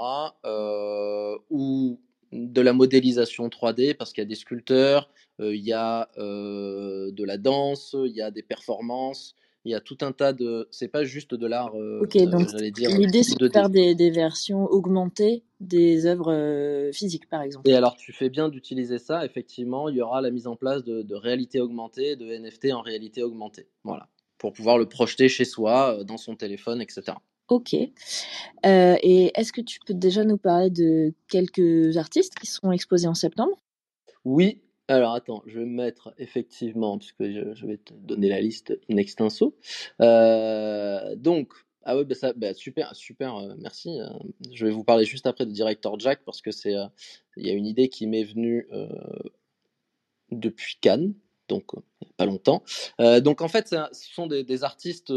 ou de la modélisation 3D, parce qu'il y a des sculpteurs, il y a de la danse, il y a des performances, il y a tout un tas de... C'est pas juste de l'art, euh, Ok, euh, donc l'idée c'est de 2D. faire des, des versions augmentées des œuvres euh, physiques par exemple. Et alors, tu fais bien d'utiliser ça. Effectivement, il y aura la mise en place de, de réalité augmentée, de NFT en réalité augmentée. Voilà. Pour pouvoir le projeter chez soi, euh, dans son téléphone, etc. Ok. Euh, et est-ce que tu peux déjà nous parler de quelques artistes qui seront exposés en septembre? Oui. Alors, attends, je vais me mettre effectivement, puisque je, je vais te donner la liste in extenso. Euh, donc, ah ouais, bah ça, bah super, super, euh, merci. Euh, je vais vous parler juste après de Director Jack, parce que c'est, il y a une idée qui m'est venue depuis Cannes, donc pas longtemps. Donc en fait, ce sont des, artistes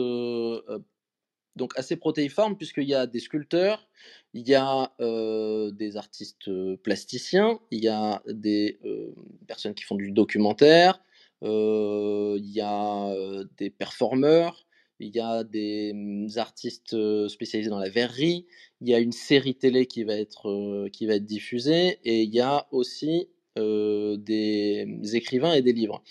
donc assez protéiformes, puisqu'il y a des sculpteurs, il y a euh, des artistes euh, plasticiens, il y a des euh, personnes qui font du documentaire, il y a des performeurs, il y a des hum, artistes spécialisés dans la verrerie, il y a une série télé qui va être, qui va être diffusée, et il y a aussi des écrivains et des livres.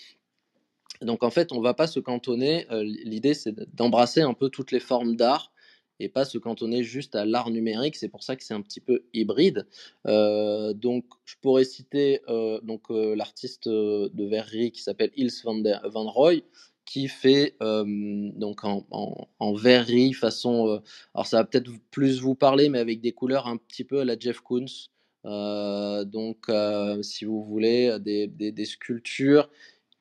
Donc en fait, on va pas se cantonner. euh, L'idée, c'est d'embrasser un peu toutes les formes d'art et pas se cantonner juste à l'art numérique. C'est pour ça que c'est un petit peu hybride. Euh, donc, je pourrais citer euh, donc l'artiste de verrerie qui s'appelleIls van, der, van Roy, qui fait donc en, en, verrerie façon. alors ça va peut-être plus vous parler, mais avec des couleurs un petit peu à la Jeff Koons. Donc, si vous voulez, des sculptures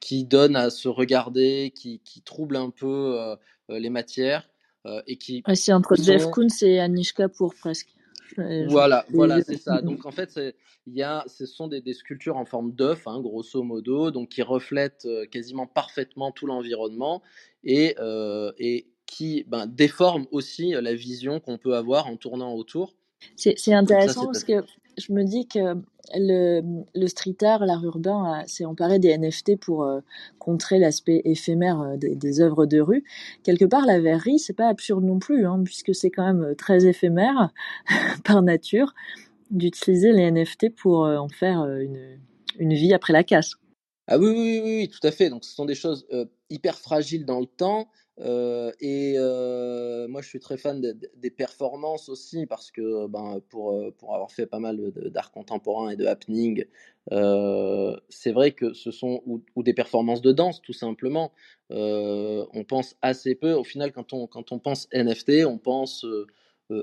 qui donnent à se regarder, qui, qui troublent un peu euh, les matières euh, et qui Ouais, C'est entre Jeff Koons et Anish Kapoor presque. Euh, voilà, je- voilà, c'est ça. Donc en fait, il y a, ce sont des, des sculptures en forme d'œuf, hein, grosso modo, donc qui reflètent quasiment parfaitement tout l'environnement et, et qui ben, déforment aussi la vision qu'on peut avoir en tournant autour. C'est ça, intéressant parce que je me dis que le, street art, l'art urbain s'est emparé des NFT pour euh, contrer l'aspect éphémère euh, des, œuvres de rue. Quelque part, la verrerie, c'est pas absurde non plus, hein, puisque c'est quand même euh, très éphémère par nature d'utiliser les NFT pour euh, en faire euh, une, vie après la casse. Ah oui, oui, oui, oui, tout à fait. Donc, ce sont des choses euh, hyper fragiles dans le temps. Euh, et euh, moi, je suis très fan de- de- des performances aussi parce que ben, pour, euh, pour avoir fait pas mal d'art contemporain et de happening, c'est vrai que ce sont ou, des performances de danse tout simplement. On pense assez peu. Au final, quand on, quand on pense NFT, on pense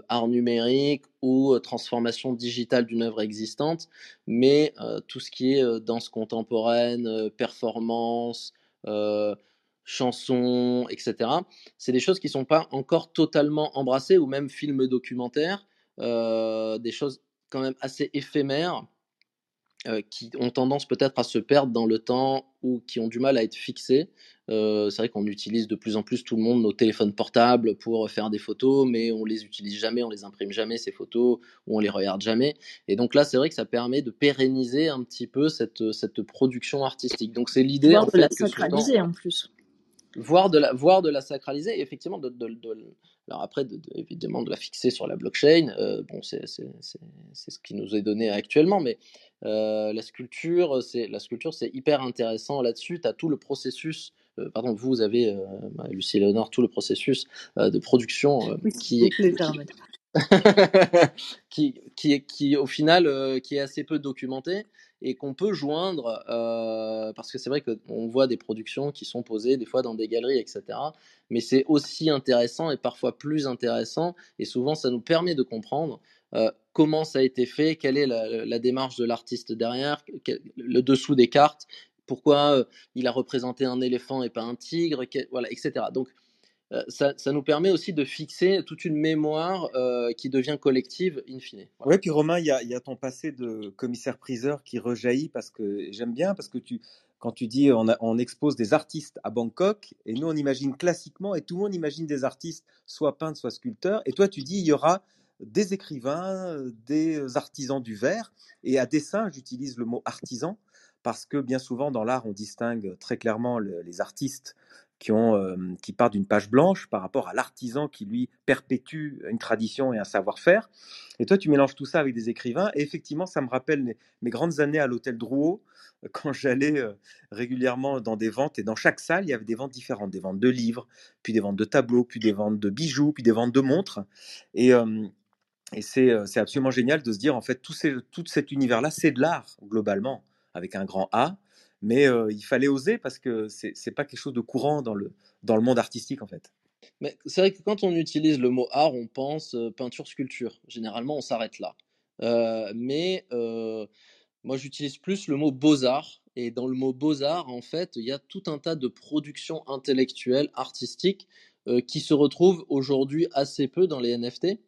art numérique ou transformation digitale d'une œuvre existante mais tout ce qui est danse contemporaine, performance, chansons, etc., c'est des choses qui ne sont pas encore totalement embrassées, ou même films documentaires, euh, des choses quand même assez éphémères, euh, qui ont tendance peut-être à se perdre dans le temps ou qui ont du mal à être fixées. Euh, c'est vrai qu'on utilise de plus en plus tout le monde nos téléphones portables pour faire des photos, mais on les utilise jamais, on les imprime jamais ces photos, ou on les regarde jamais. Et donc là, c'est vrai que ça permet de pérenniser un petit peu cette, cette production artistique. Donc c'est l'idée de la sacraliser en plus. Voire de la, voire de la sacraliser, et effectivement, de, de- de- alors après, de- de- évidemment, de la fixer sur la blockchain, euh, bon, c'est ce qui nous est donné actuellement, mais euh, la sculpture, c'est la sculpture, c'est hyper intéressant là-dessus. Tu as tout le processus, euh, pardon, vous avez, Lucie et Léonore, tout le processus de production Oui, qui est qui, qui, est- qui, au final, qui est assez peu documenté et qu'on peut joindre, euh, parce que c'est vrai qu'on voit des productions qui sont posées des fois dans des galeries, etc. Mais c'est aussi intéressant et parfois plus intéressant, et souvent ça nous permet de comprendre euh, comment ça a été fait, quelle est la, démarche de l'artiste derrière, le dessous des cartes, pourquoi euh, il a représenté un éléphant et pas un tigre, voilà, etc. Donc ça, ça nous permet aussi de fixer toute une mémoire euh, qui devient collective in fine. Ouais, puis Romain, il y a, ton passé de commissaire-priseur qui rejaillit parce que j'aime bien, parce que tu, quand tu dis on, expose des artistes à Bangkok, et nous on imagine classiquement, et tout le monde imagine des artistes, soit peintres, soit sculpteurs, et toi tu dis il y aura des écrivains, euh, des artisans du verre, et à dessein j'utilise le mot artisan, parce que bien souvent dans l'art on distingue très clairement le- les artistes qui, ont, qui partent d'une page blanche par rapport à l'artisan qui lui perpétue une tradition et un savoir-faire. Et toi, tu mélanges tout ça avec des écrivains. Et effectivement, ça me rappelle mes, grandes années à l'hôtel Drouot, euh, quand j'allais euh, régulièrement dans des ventes. Et dans chaque salle, il y avait des ventes différentes. Des ventes de livres, puis des ventes de tableaux, puis des ventes de bijoux, puis des ventes de montres. Et, et c'est absolument génial de se dire, en fait, tout, tout cet univers-là, c'est de l'art, globalement, avec un grand A. Mais il fallait oser parce que c'est c'est pas quelque chose de courant dans le, dans le monde artistique, en fait. Mais c'est vrai que quand on utilise le mot art, on pense peinture, sculpture. Généralement, on s'arrête là. Mais moi, j'utilise plus le mot beaux-arts. Et dans le mot beaux-arts, en fait, il y a tout un tas de productions intellectuelles, artistiques, qui se retrouvent aujourd'hui assez peu dans les NFT.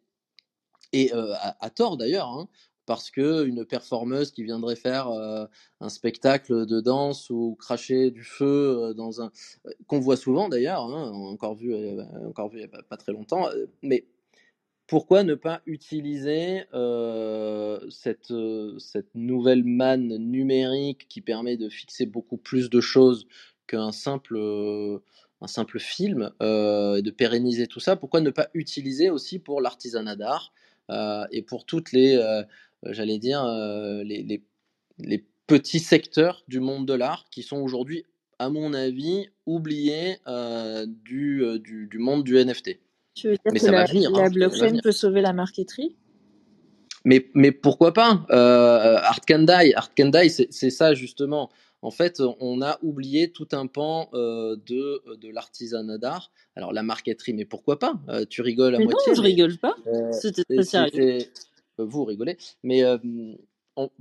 Et à, à tort d'ailleurs, hein, parce que une performeuse qui viendrait faire euh, un spectacle de danse ou cracher du feu euh, dans un euh, qu'on voit souvent d'ailleurs, hein, encore vu, euh, encore vu il n'y a pas, très longtemps, mais pourquoi ne pas utiliser cette, cette nouvelle manne numérique qui permet de fixer beaucoup plus de choses qu'un simple, un simple film et de pérenniser tout ça? Pourquoi ne pas utiliser aussi pour l'artisanat d'art et pour toutes les, j'allais dire, euh, les, les, les petits secteurs du monde de l'art qui sont aujourd'hui, à mon avis, oubliés euh, du, euh, du, du monde du NFT Tu veux dire mais que ça va la, venir, la hein, ça va blockchain venir. peut sauver la marqueterie? Mais, mais pourquoi pas? Euh, Art Can Die, Art Can Die, c'est ça justement. En fait, on a oublié tout un pan euh, de, de l'artisanat d'art. Alors la marqueterie, mais pourquoi pas? Euh, Tu rigoles à Mais non, moitié. je mais, rigole pas. euh, C'était sérieux. Euh, vous rigolez, mais euh,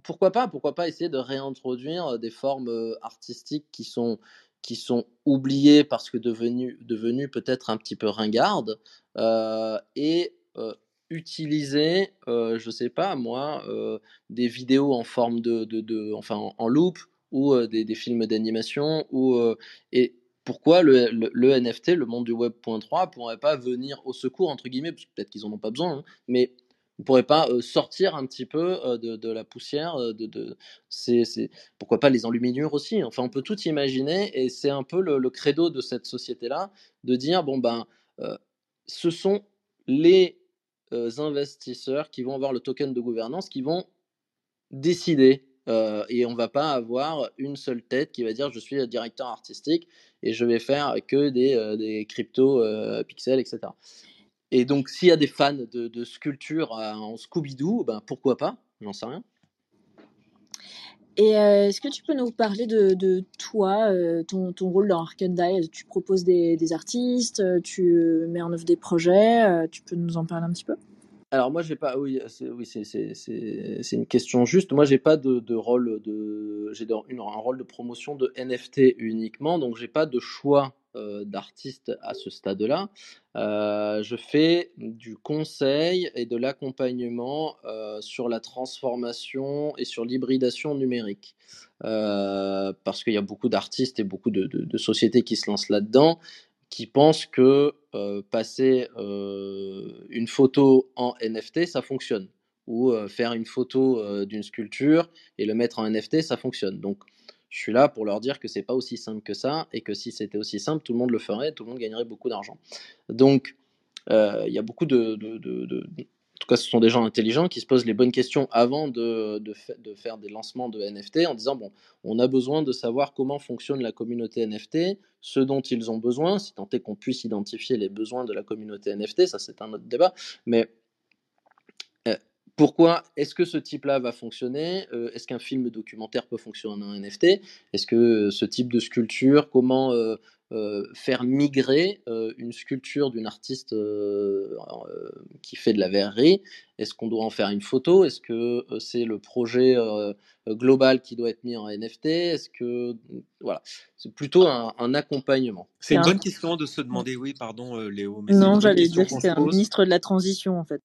pourquoi pas Pourquoi pas essayer de réintroduire des formes euh, artistiques qui sont qui sont oubliées parce que devenues devenues peut-être un petit peu ringardes euh, et euh, utiliser, euh, je sais pas moi, euh, des vidéos en forme de, de, enfin en, loop ou euh, des, des films d'animation ou euh, et pourquoi le NFT, le monde du Web.3, pourrait pas venir au secours entre guillemets, parce que peut-être qu'ils en ont pas besoin, hein, mais ne pourrait pas sortir un petit peu de, la poussière, de, de c'est, pourquoi pas les enluminures aussi. Enfin, on peut tout imaginer et c'est un peu le, credo de cette société-là de dire bon ben, ce sont les investisseurs qui vont avoir le token de gouvernance qui vont décider. et on va pas avoir une seule tête qui va dire je suis directeur artistique et je vais faire que des, des crypto pixels, etc. Et donc, s'il y a des fans de, de sculpture euh, en Scooby-Doo, ben pourquoi pas? J'en sais rien. Et euh, est-ce que tu peux nous parler de, de toi, euh, ton, ton rôle dans Arkandai Tu proposes des, des artistes, tu mets en œuvre des projets, euh, tu peux nous en parler un petit peu? Alors moi j'ai pas oui c'est oui c'est une question juste. Moi j'ai pas de, de rôle de j'ai un rôle de promotion de NFT uniquement donc j'ai pas de choix euh, d'artiste à ce stade-là Euh, je fais du conseil et de l'accompagnement euh, sur la transformation et sur l'hybridation numérique parce qu'il y a beaucoup d'artistes et beaucoup de, de- sociétés qui se lancent là-dedans qui pensent que passer une photo en NFT, ça fonctionne. Ou faire une photo d'une sculpture et le mettre en NFT, ça fonctionne. Donc, je suis là pour leur dire que c'est pas aussi simple que ça et que si c'était aussi simple, tout le monde le ferait, tout le monde gagnerait beaucoup d'argent. Donc, euh, il y a beaucoup de, de, de- de- En tout cas, ce sont des gens intelligents qui se posent les bonnes questions avant de, de, fa- de faire des lancements de NFT en disant bon, on a besoin de savoir comment fonctionne la communauté NFT, ce dont ils ont besoin, si tant est qu'on puisse identifier les besoins de la communauté NFT, ça c'est un autre débat, mais pourquoi est-ce que ce type-là va fonctionner euh, Est-ce qu'un film documentaire peut fonctionner en NFT Est-ce que euh, ce type de sculpture, comment euh, faire migrer une sculpture d'une artiste qui fait de la verrerie Est-ce qu'on doit en faire une photo Est-ce que c'est le projet global qui doit être mis en NFT Est-ce que voilà, c'est plutôt un, accompagnement. C'est une bonne question de se demander. Oui, pardon, Léo. non, j'allais dire que c'est un ministre de la transition en fait.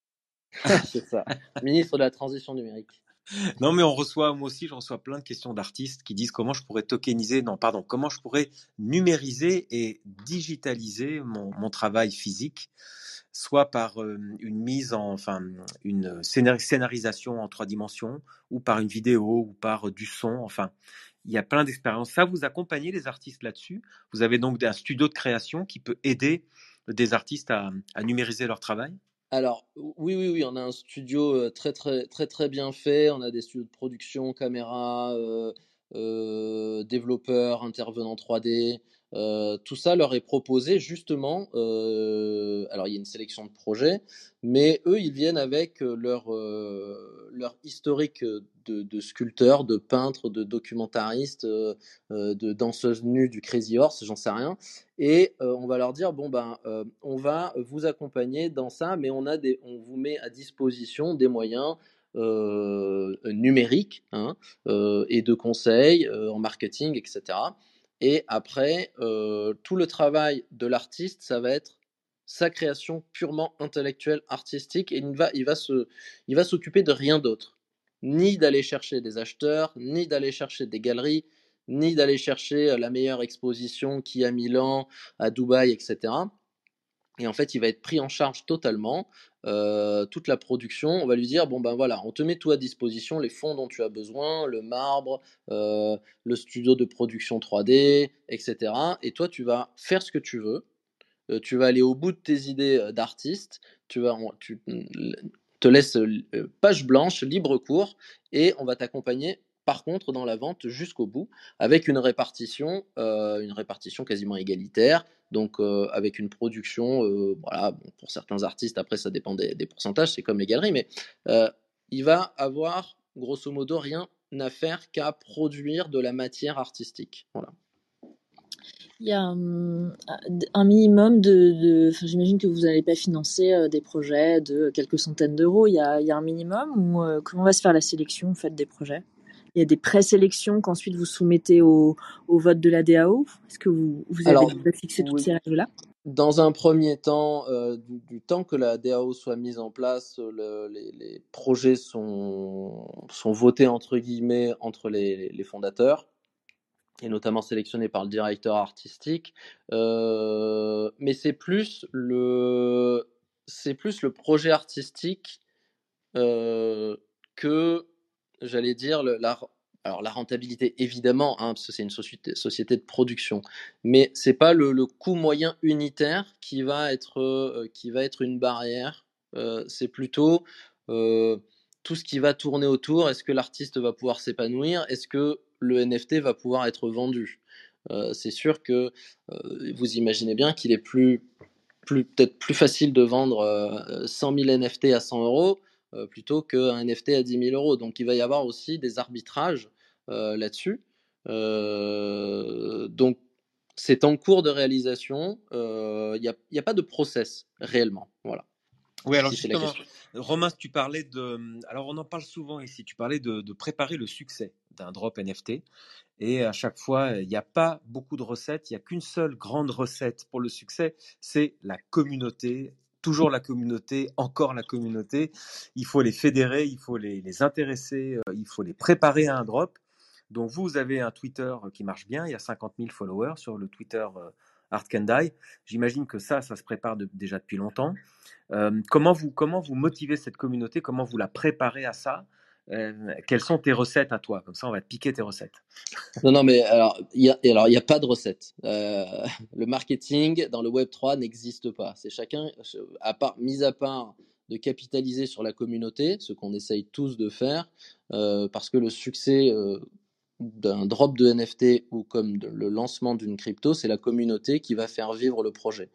c'est ça. Ministre de la transition numérique. Non, mais on reçoit, moi aussi, je reçois plein de questions d'artistes qui disent comment je pourrais tokeniser, non, pardon, comment je pourrais numériser et digitaliser mon, travail physique, soit par euh, une mise en, enfin, une scénarisation en trois dimensions, ou par une vidéo, ou par du son, enfin, il y a plein d'expériences. Ça, vous accompagnez les artistes là-dessus. Vous avez donc un studio de création qui peut aider des artistes à numériser leur travail? Alors, oui, oui, oui, on a un studio très, très, très, très bien fait. On a des studios de production, caméra, développeurs, intervenants 3D. Tout ça leur est proposé justement. alors, il y a une sélection de projets, mais eux, ils viennent avec leur, leur historique de, sculpteurs, de peintres, de documentaristes, de danseuses nues du Crazy Horse, j'en sais rien. Et on va leur dire bon ben, on va vous accompagner dans ça, mais on a des, on vous met à disposition des moyens. numériques hein, et de conseils en marketing, etc. Et après, tout le travail de l'artiste, ça va être sa création purement intellectuelle, artistique, et il va, va, il va s'occuper de rien d'autre. Ni d'aller chercher des acheteurs, ni d'aller chercher des galeries, ni d'aller chercher euh, la meilleure exposition qui à Milan, à Dubaï, etc. Et en fait, il va être pris en charge totalement, euh, toute la production. On va lui dire bon ben voilà, on te met tout à disposition, les fonds dont tu as besoin, le marbre, euh, le studio de production 3D, etc. Et toi, tu vas faire ce que tu veux. tu vas aller au bout de tes idées d'artiste. Tu vas, tu te laisses page blanche, libre cours, et on va t'accompagner par contre dans la vente jusqu'au bout, avec une répartition, euh, une répartition quasiment égalitaire, donc euh, avec une production, euh, pour certains artistes, après ça dépend des, pourcentages, c'est comme les galeries, mais il va avoir grosso modo rien à faire qu'à produire de la matière artistique. Il y a un minimum de, j'imagine que vous n'allez pas financer des projets de quelques centaines d'euros. Il, y a, un minimum ou comment va se faire la sélection fait des projets? Il y a des présélections qu'ensuite vous soumettez au, vote de la DAO Est-ce que vous, vous avez fixé toutes ces règles-là? Dans un premier temps, euh, du, temps que la DAO soit mise en place, les, projets sont, sont votés entre guillemets entre les, fondateurs et notamment sélectionnés par le directeur artistique. Euh, mais c'est plus le c'est plus le projet artistique euh, que j'allais dire, la, alors la rentabilité évidemment, hein, parce que c'est une société, société, de production, mais c'est pas le, coût moyen unitaire qui va être, euh, qui va être une barrière. Euh, c'est plutôt euh, tout ce qui va tourner autour. Est-ce que l'artiste va pouvoir s'épanouir? Est-ce que le NFT va pouvoir être vendu? C'est sûr que vous imaginez bien qu'il est plus, plus peut-être plus facile de vendre 100 000 NFT à 100 euros plutôt qu'un NFT à 10 000 euros. Donc il va y avoir aussi des arbitrages euh, là-dessus. Euh, donc c'est en cours de réalisation. Il n'y a, pas de process réellement. Voilà. Oui, alors justement, Romain, tu parlais de. Alors, on en parle souvent ici. Tu parlais de, de préparer le succès d'un drop NFT. Et à chaque fois, il n'y a pas beaucoup de recettes. Il n'y a qu'une seule grande recette pour le succès c'est la communauté toujours la communauté, encore la communauté. Il faut les fédérer, il faut les, intéresser, euh, il faut les préparer à un drop. Donc vous, avez un Twitter qui marche bien, il y a 50 000 followers sur le Twitter euh, Art Can J'imagine que ça, ça se prépare déjà depuis longtemps. Euh, comment, vous, comment vous motivez cette communauté? Comment vous la préparez à ça? Euh, quelles sont tes recettes à toi? Comme ça, on va te piquer tes recettes. Non, non, mais alors, il n'y a, a pas de recette. Euh, le marketing dans le Web 3 n'existe pas. C'est chacun, à part, mis à part de capitaliser sur la communauté, ce qu'on essaye tous de faire, euh, parce que le succès d'un drop de NFT ou comme le lancement d'une crypto, c'est la communauté qui va faire vivre le projet.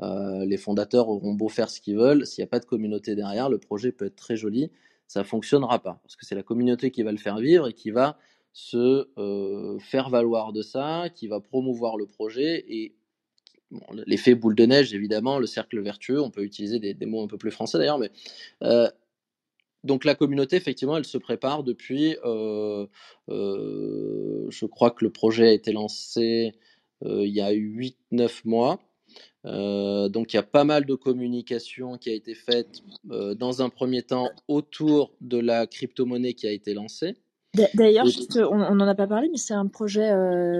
les fondateurs auront beau faire ce qu'ils veulent, s'il n'y a pas de communauté derrière, le projet peut être très joli, ça fonctionnera pas parce que c'est la communauté qui va le faire vivre et qui va se euh, faire valoir de ça, qui va promouvoir le projet et l'effet boule de neige évidemment, le cercle vertueux, on peut utiliser des, mots un peu plus français d'ailleurs, mais euh, donc la communauté, effectivement, elle se prépare depuis, euh, je crois que le projet a été lancé il y a 8-9 mois. Donc il y a pas mal de communication qui a été faite dans un premier temps autour de la crypto-monnaie qui a été lancée. D'ailleurs, on n'en a pas parlé, mais c'est un projet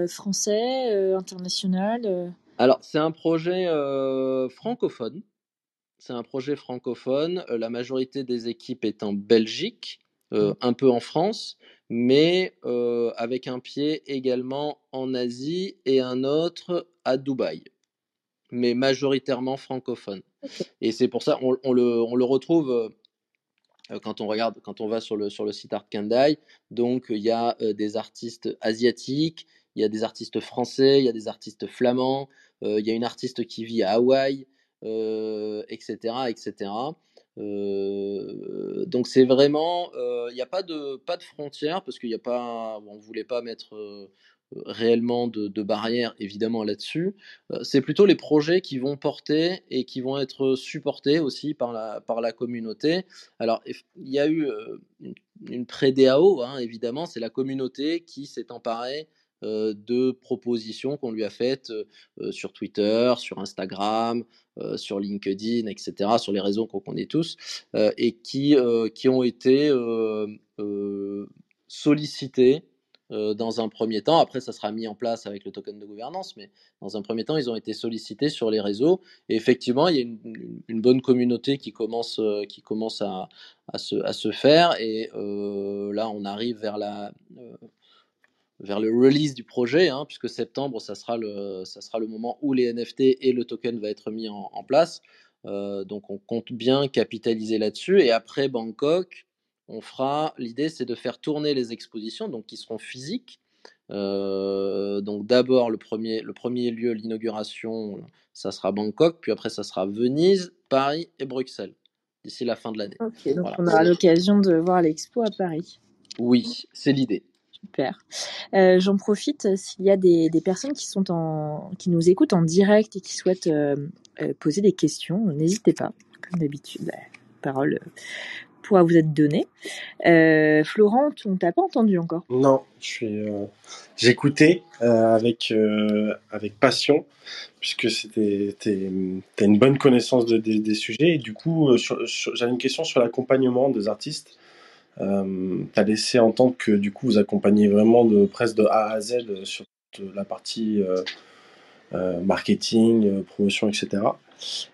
français, international Alors, c'est un projet francophone. C'est un projet francophone. la majorité des équipes est en Belgique, un peu en France, mais avec un pied également en Asie et un autre à Dubaï, mais majoritairement francophone. Et c'est pour ça, on, le, on le retrouve euh, quand on regarde, quand on va sur le, sur le site Art Kandai, donc il y a euh, des artistes asiatiques, il y a des artistes français, il y a des artistes flamands, euh, il y a une artiste qui vit à Hawaï, etc., etc. donc c'est vraiment, il n'y a pas de pas de frontières parce qu'il n'y a pas, on voulait pas mettre réellement de, barrières évidemment là-dessus. Euh, c'est plutôt les projets qui vont porter et qui vont être supportés aussi par la, par la communauté. Alors il y a eu euh, une, pré-DAO, hein, évidemment, c'est la communauté qui s'est emparée euh, de propositions qu'on lui a faites sur Twitter, sur Instagram, sur LinkedIn, etc., sur les réseaux qu'on connaît tous, et qui, qui ont été sollicitées euh, dans un premier temps. Après, ça sera mis en place avec le token de gouvernance, mais dans un premier temps, ils ont été sollicités sur les réseaux. Et effectivement, il y a une, bonne communauté qui commence, euh, qui commence à, se, faire. Et euh, là, on arrive vers le release du projet, hein, puisque septembre, ça sera, le, ça sera le moment où les NFT et le token va être mis en place. donc on compte bien capitaliser là-dessus. Et après Bangkok, on fera, l'idée c'est de faire tourner les expositions, donc qui seront physiques. Euh, donc d'abord le premier, le premier lieu, l'inauguration, ça sera Bangkok, puis après ça sera Venise, Paris et Bruxelles d'ici la fin de l'année. Donc on aura l'occasion de voir l'expo à Paris. Oui, c'est l'idée. Super. Euh, j'en profite euh, s'il y a des, personnes qui sont en, qui nous écoutent en direct et qui souhaitent poser des questions, n'hésitez pas. Comme d'habitude, bah, parole pourra vous être donné. Euh, Florent, on t'a pas entendu encore Non, je suis. Euh, j'écoutais euh, avec avec passion puisque c'était une bonne connaissance des sujets et du coup j'avais une question sur l'accompagnement des artistes. tu as laissé entendre que du coup vous accompagnez vraiment de presque de A à Z sur la partie marketing, promotion, etc.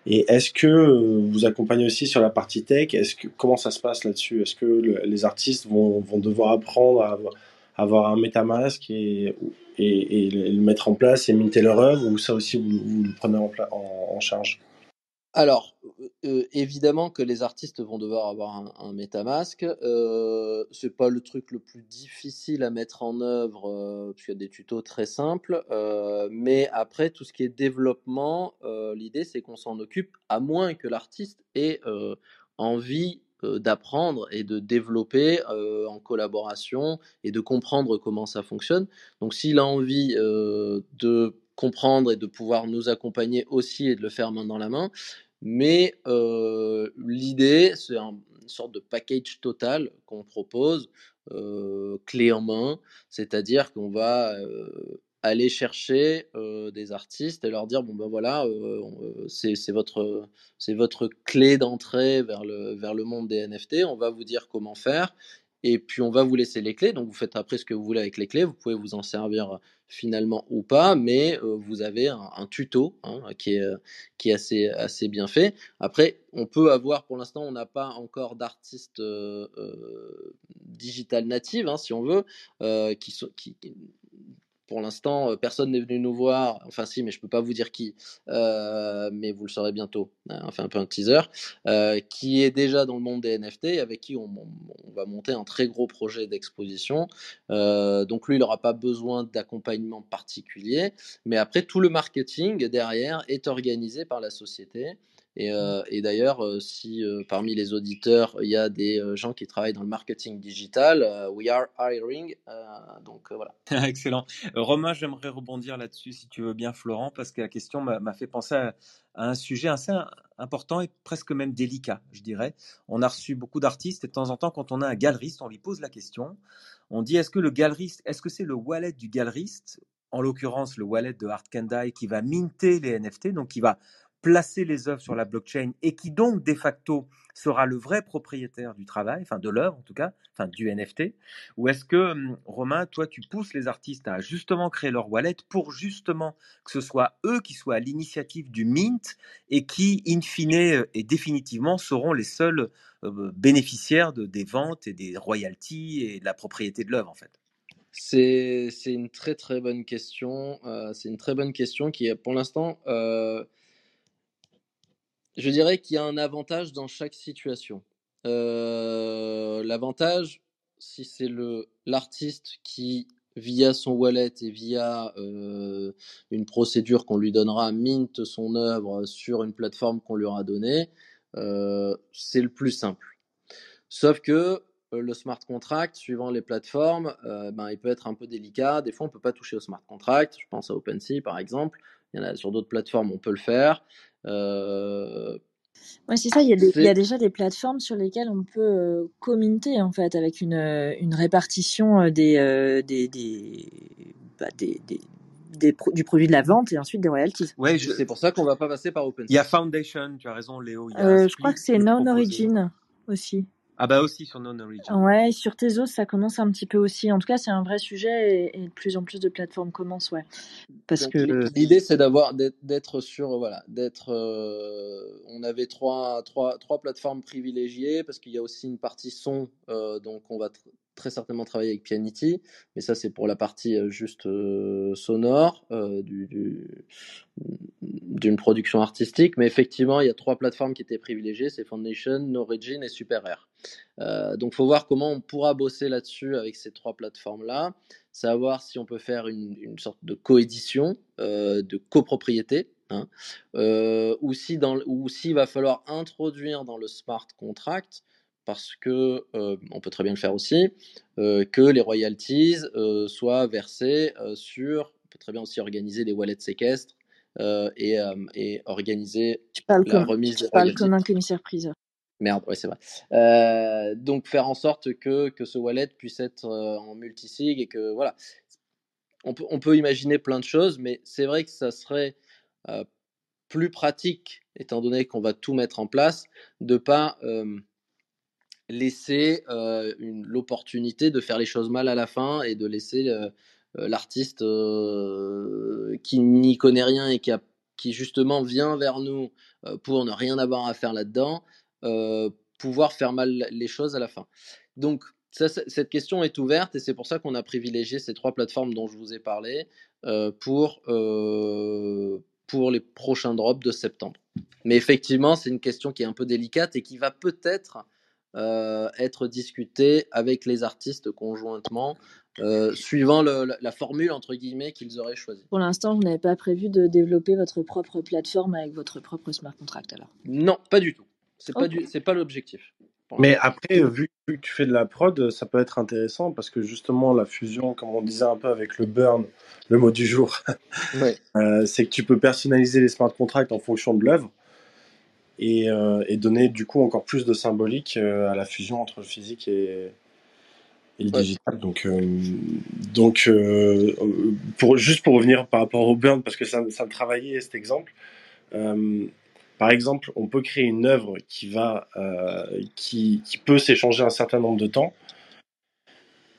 Et est-ce que euh, vous accompagnez aussi sur la partie tech? Comment ça se passe là-dessus? Est-ce que les artistes vont, devoir apprendre à avoir, un MetaMask et, le mettre en place et minter leur œuvre ou ça aussi vous, le prenez en, en, en charge? Alors, euh, évidemment que les artistes vont devoir avoir un, un MetaMask. Euh, c'est pas le truc le plus difficile à mettre en œuvre, euh, parce qu'il y a des tutos très simples. Euh, mais après, tout ce qui est développement, l'idée c'est qu'on s'en occupe, à moins que l'artiste ait envie d'apprendre et de développer en collaboration et de comprendre comment ça fonctionne. Donc, s'il a envie de comprendre et de pouvoir nous accompagner aussi et de le faire main dans la main, mais euh, l'idée, c'est une sorte de package total qu'on propose, euh, clé en main, c'est-à-dire qu'on va euh, aller chercher des artistes et leur dire bon ben voilà, c'est votre, votre clé d'entrée vers le, vers le monde des NFT, on va vous dire comment faire et puis on va vous laisser les clés. Donc vous faites après ce que vous voulez avec les clés. Vous pouvez vous en servir finalement ou pas, mais euh, vous avez un, tuto hein, qui est, euh, qui est assez, assez bien fait. Après, on peut avoir, pour l'instant, on n'a pas encore d'artistes euh, digital native, hein, si on veut, qui, sont, qui, pour l'instant, euh, personne n'est venu nous voir. Enfin, si, mais je peux pas vous dire qui. Euh, mais vous le saurez bientôt. Hein, enfin, un peu un teaser. Euh, qui est déjà dans le monde des NFT, avec qui on, va monter un très gros projet d'exposition. donc lui, il n'aura pas besoin d'accompagnement particulier. Mais après, tout le marketing derrière est organisé par la société. Et, euh, et d'ailleurs, euh, si euh, parmi les auditeurs, il y a des gens qui travaillent dans le marketing digital, we are hiring. donc voilà. Excellent. Romain, j'aimerais rebondir là-dessus, si tu veux bien, Florent, parce que la question m'a fait penser à, à un sujet assez im- important et presque même délicat, je dirais. On a reçu beaucoup d'artistes et de temps en temps, quand on a un galeriste, on lui pose la question. On dit est-ce que le galeriste, est-ce que c'est le wallet du galeriste, en l'occurrence le wallet de Art Kendai, qui va minter les NFT, donc qui va placer les œuvres sur la blockchain et qui donc de facto sera le vrai propriétaire du travail, enfin de l'œuvre en tout cas, enfin du NFT, ou est-ce que hum, Romain, toi tu pousses les artistes à justement créer leur wallet pour justement que ce soit eux qui soient à l'initiative du mint et qui, in fine euh, et définitivement, seront les seuls euh, bénéficiaires de, des ventes et des royalties et de la propriété de l'œuvre en fait? C'est une très très bonne question. Euh, c'est une très bonne question qui pour l'instant, je dirais qu'il y a un avantage dans chaque situation. Euh, L'avantage, si c'est l'artiste qui via son wallet et via euh, une procédure qu'on lui donnera mint son œuvre sur une plateforme qu'on lui aura donnée, euh, c'est le plus simple. Sauf que le smart contract, suivant les plateformes, ben, il peut être un peu délicat. Des fois, on peut pas toucher au smart contract. Je pense à OpenSea, par exemple. Il y en a sur d'autres plateformes, on peut le faire. Euh, Ouais, c'est ça, il y, a des- il y a c'est déjà des plateformes sur lesquelles on peut euh, commenter en fait avec une, euh, une répartition euh, des, euh, des, des, bah, des, des, des pro- du produit de la vente et ensuite des royalties. Ouais, je- c'est pour ça qu'on va pas passer par il y a. Foundation, tu as raison Léo, il y a Euh, je crois que c'est Non. Origin aussi. Ah bah aussi sur Non Origin. Ouais, sur Tezos, ça commence un petit peu aussi. En tout cas, c'est un vrai sujet et, et de plus en plus de plateformes commencent, ouais. Parce Donc que l'i- l'idée c'est d'avoir d'être- sur voilà d'être euh, on avait trois, trois, trois plateformes privilégiées parce qu'il y a aussi une partie son euh, donc on va très certainement travailler avec Pianity mais ça c'est pour la partie euh, juste euh, sonore euh, du, du- d'une production artistique. Mais effectivement il y a trois plateformes qui étaient privilégiées c'est Foundation, Origin et Super Rare. Euh, donc faut voir comment on pourra bosser là-dessus avec ces trois plateformes là savoir si on peut faire une, une sorte de coédition, de copropriété, hein, ou s'il va falloir introduire dans le smart contract, parce que euh, on peut très bien le faire aussi, euh, que les royalties euh, soient versées sur, on peut très bien aussi organiser des wallets séquestres et, et organiser la comme, remise tu des parles royalties. comme un commissaire-priseur. Merde, ouais, c'est vrai. Donc faire en sorte que, que ce wallet puisse être en multisig et que voilà. On peut, on peut imaginer plein de choses, mais c'est vrai que ça serait plus pratique, étant donné qu'on va tout mettre en place, de pas euh, laisser euh, l'opportunité de faire les choses mal à la fin et de laisser euh, l'artiste euh, qui n'y connaît rien et qui, justement vient vers nous pour ne rien avoir à faire là-dedans, pouvoir faire mal les choses à la fin. Donc, cette question est ouverte et c'est pour ça qu'on a privilégié ces trois plateformes dont je vous ai parlé pour, pour les prochains drops de septembre. Mais effectivement, c'est une question qui est un peu délicate et qui va peut-être euh, être discutée avec les artistes conjointement, euh, suivant le- la, la formule entre guillemets qu'ils auraient choisie. Pour l'instant, vous n'avez pas prévu de développer votre propre plateforme avec votre propre smart contract alors? Non, pas du tout. C'est pas Ok. du, c'est pas l'objectif. Mais après, vu, vu que tu fais de la prod, ça peut être intéressant parce que justement, la fusion, comme on disait un peu avec le burn, le mot du jour, Ouais. euh, c'est que tu peux personnaliser les smart contracts en fonction de l'œuvre et, euh, et donner du coup encore plus de symbolique euh, à la fusion entre le physique et, et le Ouais. digital. Donc, euh, donc pour, juste pour revenir par rapport au burn, parce que ça, ça me travaillait cet exemple. par exemple, on peut créer une œuvre qui va, qui, qui peut s'échanger un certain nombre de temps,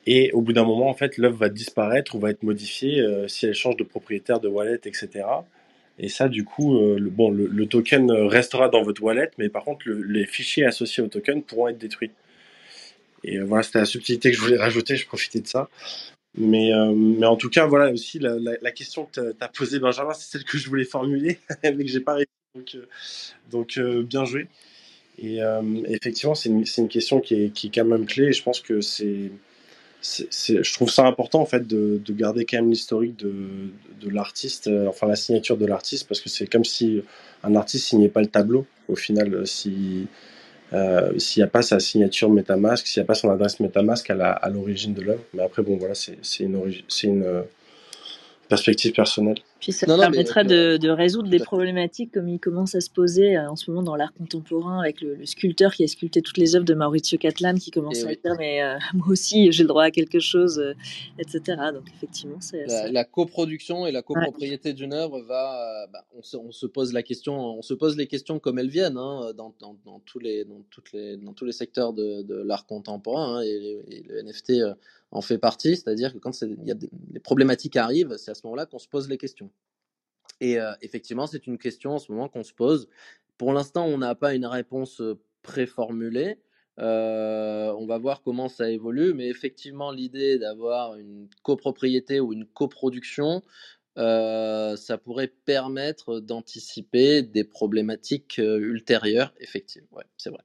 et au bout d'un moment, en fait, l'œuvre va disparaître ou va être modifiée si elle change de propriétaire, de wallet, etc. Et ça, du coup, euh, le, bon, le, token restera dans votre wallet, mais par contre, le- les fichiers associés au token pourront être détruits. Et euh, voilà, c'était la subtilité que je voulais rajouter, je profitais de ça. Mais, euh, mais en tout cas, voilà aussi la, question que tu as posée, Benjamin, c'est celle que je voulais formuler, mais que j'ai pas réussi. Donc, bien joué. Et effectivement, c'est une, une question qui est, qui est quand même clé. Et je pense que c'est, je trouve ça important en fait de, de garder quand même l'historique de, l'artiste, euh, enfin la signature de l'artiste, parce que c'est comme si un artiste signait pas le tableau. au final, si euh, s'il n'y a pas sa signature MetaMask, s'il n'y a pas son adresse MetaMask à l'origine de l'œuvre. Mais après, bon, voilà, c'est une, euh, perspective personnelle. Puis ça Non, non, mais, permettrait euh, de, de résoudre des problématiques comme il commence à se poser euh, en ce moment dans l'art contemporain avec le, le sculpteur qui a sculpté toutes les œuvres de Maurizio Catlan qui commence Et à oui. dire mais euh, moi aussi j'ai le droit à quelque chose, euh, etc. Donc effectivement c'est La, coproduction et la copropriété d'une œuvre va, bah, on, se, on se pose la question, on se pose les questions comme elles viennent hein, dans, dans, dans tous les, dans toutes les, dans tous les secteurs de, de l'art contemporain hein, et, et le NFT euh, en fait partie, c'est-à-dire que quand y a des, les problématiques arrivent, c'est à ce moment-là qu'on se pose les questions. Et euh, effectivement, c'est une question en ce moment qu'on se pose. Pour l'instant, on n'a pas une réponse euh, préformulée. Euh, on va voir comment ça évolue, mais effectivement, l'idée d'avoir une copropriété ou une coproduction, ça pourrait permettre d'anticiper des problématiques ultérieures. Effectivement, ouais, c'est vrai.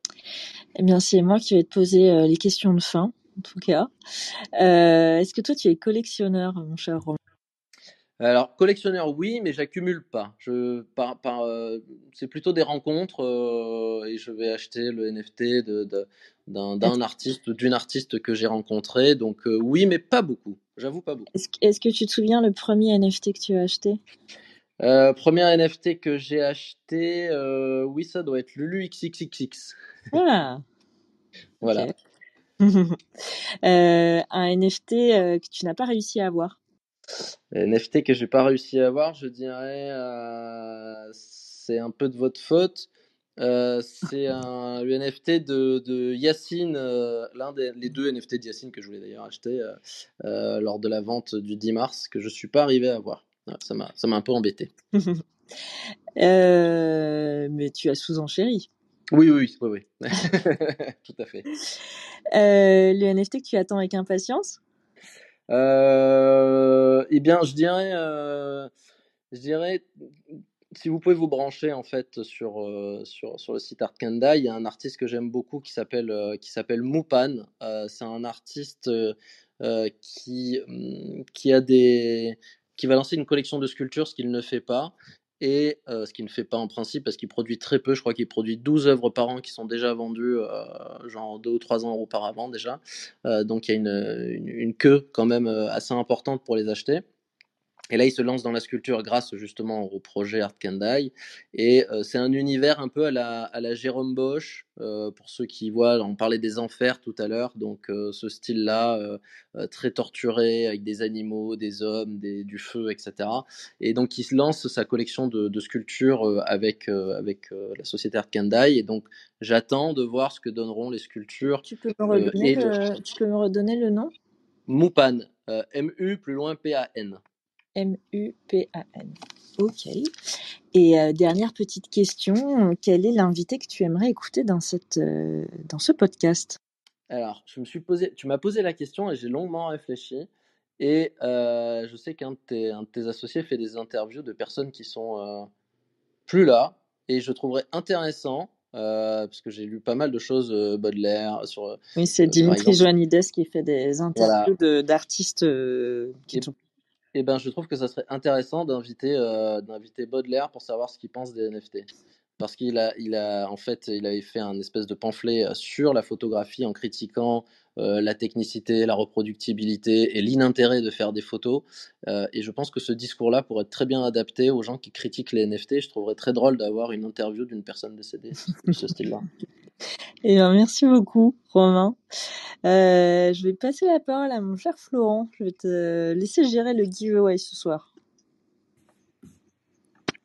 Eh bien c'est moi qui vais te poser les questions de fin en tout cas. Euh, Est-ce que toi tu es collectionneur mon cher Romain? Alors, collectionneur, oui, mais j'accumule pas. Je, par, par, euh, c'est plutôt des rencontres euh, et je vais acheter le NFT de, de- d'un, artiste ou d'une artiste que j'ai rencontré. Donc, euh, oui, mais pas beaucoup. J'avoue, pas beaucoup. Est-ce que, tu te souviens le premier NFT que tu as acheté? Premier NFT que j'ai acheté, oui, ça doit être Lulu XXXX. Ah Voilà. Euh, un NFT euh, que tu n'as pas réussi à avoir NFT que j'ai pas réussi à avoir, je dirais, euh, c'est un peu de votre faute. Euh, c'est un le NFT de, de Yacine, euh, l'un des les deux NFT de Yacine que je voulais d'ailleurs acheter euh, lors de la vente du 10 mars que je suis pas arrivé à avoir. Ça m'a ça m'a un peu embêté. Mais tu as sous-enchéri. Oui oui oui oui, oui. tout à fait. Euh, le NFT que tu attends avec impatience? Euh, eh bien, je dirais, euh, je dirais, si vous pouvez vous brancher en fait sur, sur, sur le site Art Kanda, il y a un artiste que j'aime beaucoup qui s'appelle euh, qui s'appelle Moupan. C'est un artiste qui, hum, qui a des qui va lancer une collection de sculptures, ce qu'il ne fait pas. Et euh, ce qu'il ne fait pas en principe, parce qu'il produit très peu, je crois qu'il produit 12 œuvres par an qui sont déjà vendues, euh, genre 2 ou 3 ans auparavant déjà. Euh, donc il y a une, une, une queue quand même euh, assez importante pour les acheter. Et là, il se lance dans la sculpture grâce justement au projet Art Kandai. Et euh, c'est un univers un peu à la, à la Jérôme Bosch, euh, pour ceux qui voient, on parlait des enfers tout à l'heure, donc euh, ce style-là, très torturé, avec des animaux, des hommes, des, du feu, etc. Et donc il se lance sa collection de, de sculptures avec, avec la société Art Kandai. Et donc j'attends de voir ce que donneront les sculptures. tu peux, me redonner le- le, tu peux me redonner le nom? Moupan, M-U plus loin P-A-N. M-U-P-A-N. Ok. Et euh, dernière petite question, quel est l'invité que tu aimerais écouter dans, cette, euh, dans ce podcast? Alors, je me suis posé, tu m'as posé la question et j'ai longuement réfléchi. Et euh, je sais qu'un de, tes, un de tes associés fait des interviews de personnes qui sont plus là. Et je trouverais intéressant, parce que j'ai lu pas mal de choses, Baudelaire, sur. Oui, c'est Dimitri qui fait des interviews d'artistes qui Et- sont... Eh ben, je trouve que ça serait intéressant d'inviter euh, Baudelaire pour savoir ce qu'il pense des NFT. Parce qu'il a, il a, en fait, il avait fait un espèce de pamphlet euh, sur la photographie en critiquant euh, la technicité, la reproductibilité et l'inintérêt de faire des photos. Euh, et je pense que ce discours-là pourrait être très bien adapté aux gens qui critiquent les NFT. Je trouverais très drôle d'avoir une interview d'une personne décédée de ce style-là. Eh bien, merci beaucoup, Romain. Euh, je vais passer la parole à mon cher Florent. Je vais te laisser gérer le giveaway ce soir.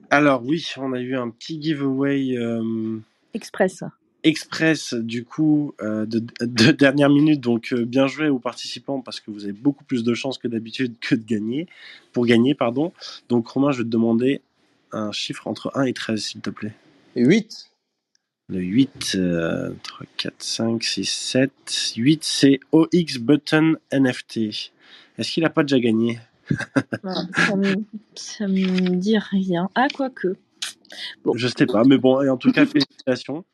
Alors oui, on a eu un petit giveaway euh, Express. Express du coup euh, de, de dernière minute, donc euh, bien joué aux participants parce que vous avez beaucoup plus de chances que d'habitude que de gagner, pour gagner, pardon. Donc Romain, je vais te demander un chiffre entre 1 et 13, s'il te plaît. 8. Le 8, euh, 3, 4, 5, 6, 7. 8, c'est OX Button NFT. Est-ce qu'il n'a pas déjà gagné? Voilà, ça, me, ça me dit rien. Ah, quoique. Je sais pas, mais bon, et en tout cas, félicitations.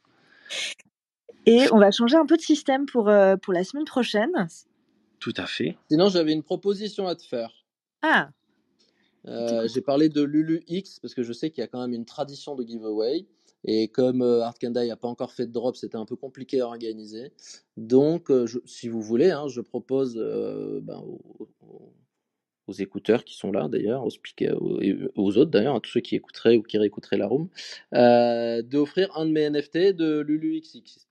Et on va changer un peu de système pour, euh, pour la semaine prochaine. Tout à fait. Sinon, j'avais une proposition à te faire. Ah, Euh, j'ai parlé de Lulu X parce que je sais qu'il y a quand même une tradition de giveaway. Et comme euh, Art n'a pas encore fait de drop, c'était un peu compliqué à organiser. Donc, euh, je- si vous voulez, hein, je propose euh, ben, aux, aux- aux écouteurs qui sont là d'ailleurs, aux autres d'ailleurs, à tous ceux qui écouteraient ou qui réécouteraient la room, euh, d'offrir un de mes NFT de Lulu XX.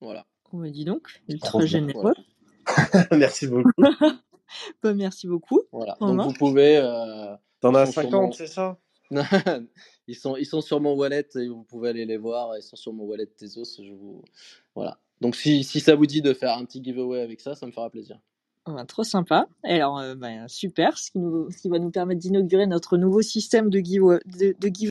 Voilà. On me dit donc, ultra généreux. Merci beaucoup. Bah, merci beaucoup. voilà. Donc vous pouvez. euh, T'en as Ils sont sur 50, mon- c'est ça? Ils, sont, ils sont sur mon wallet et vous pouvez aller les voir. Ils sont sur mon wallet Tezos. Je vous... Voilà. Donc si, si ça vous dit de faire un petit giveaway avec ça, ça me fera plaisir. Ah, trop sympa. Alors, euh, bah, super, ce qui, nous, va nous permettre d'inaugurer notre nouveau système de give, de, de give-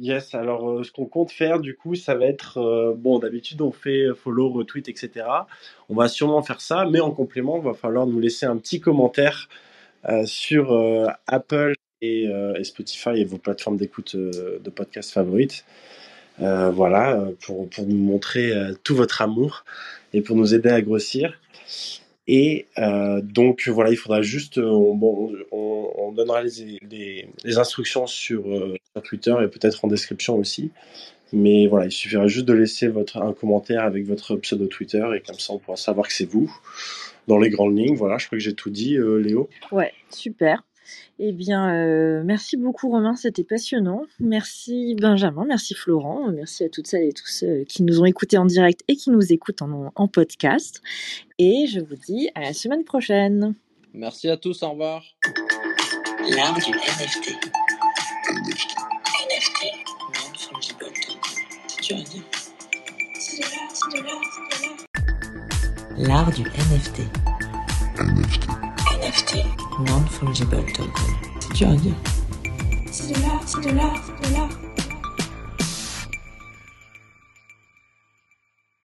Yes, alors euh, ce qu'on compte faire du coup, ça va être, euh, bon d'habitude on fait follow, retweet, etc. On va sûrement faire ça, mais en complément, il va falloir nous laisser un petit commentaire sur Apple et, Spotify et vos plateformes d'écoute de podcasts favorites. Voilà, pour, nous montrer tout votre amour et pour nous aider à grossir. Et euh, donc voilà, il faudra juste, euh, on, donnera les, instructions sur, euh, sur Twitter et peut-être en description aussi. Mais voilà, il suffira juste de laisser votre, un commentaire avec votre pseudo Twitter et comme ça on pourra savoir que c'est vous. Dans les grandes lignes, voilà, je crois que j'ai tout dit, Léo. Ouais, super. Eh bien, euh, merci beaucoup Romain, c'était passionnant. Merci Benjamin, merci Florent, merci à toutes celles et tous ceux qui nous ont écoutés en direct et qui nous écoutent en, en podcast. Et je vous dis à la semaine prochaine. Merci à tous. Au revoir. L'art du NFT. NFT. Non-fungible token. C'est dur à dire. C'est de l'art, c'est de l'art, c'est de l'art. L'art du NFT. NFT. NFT. Non-fungible token. C'est dur à dire. C'est de l'art, c'est de l'art, c'est de l'art.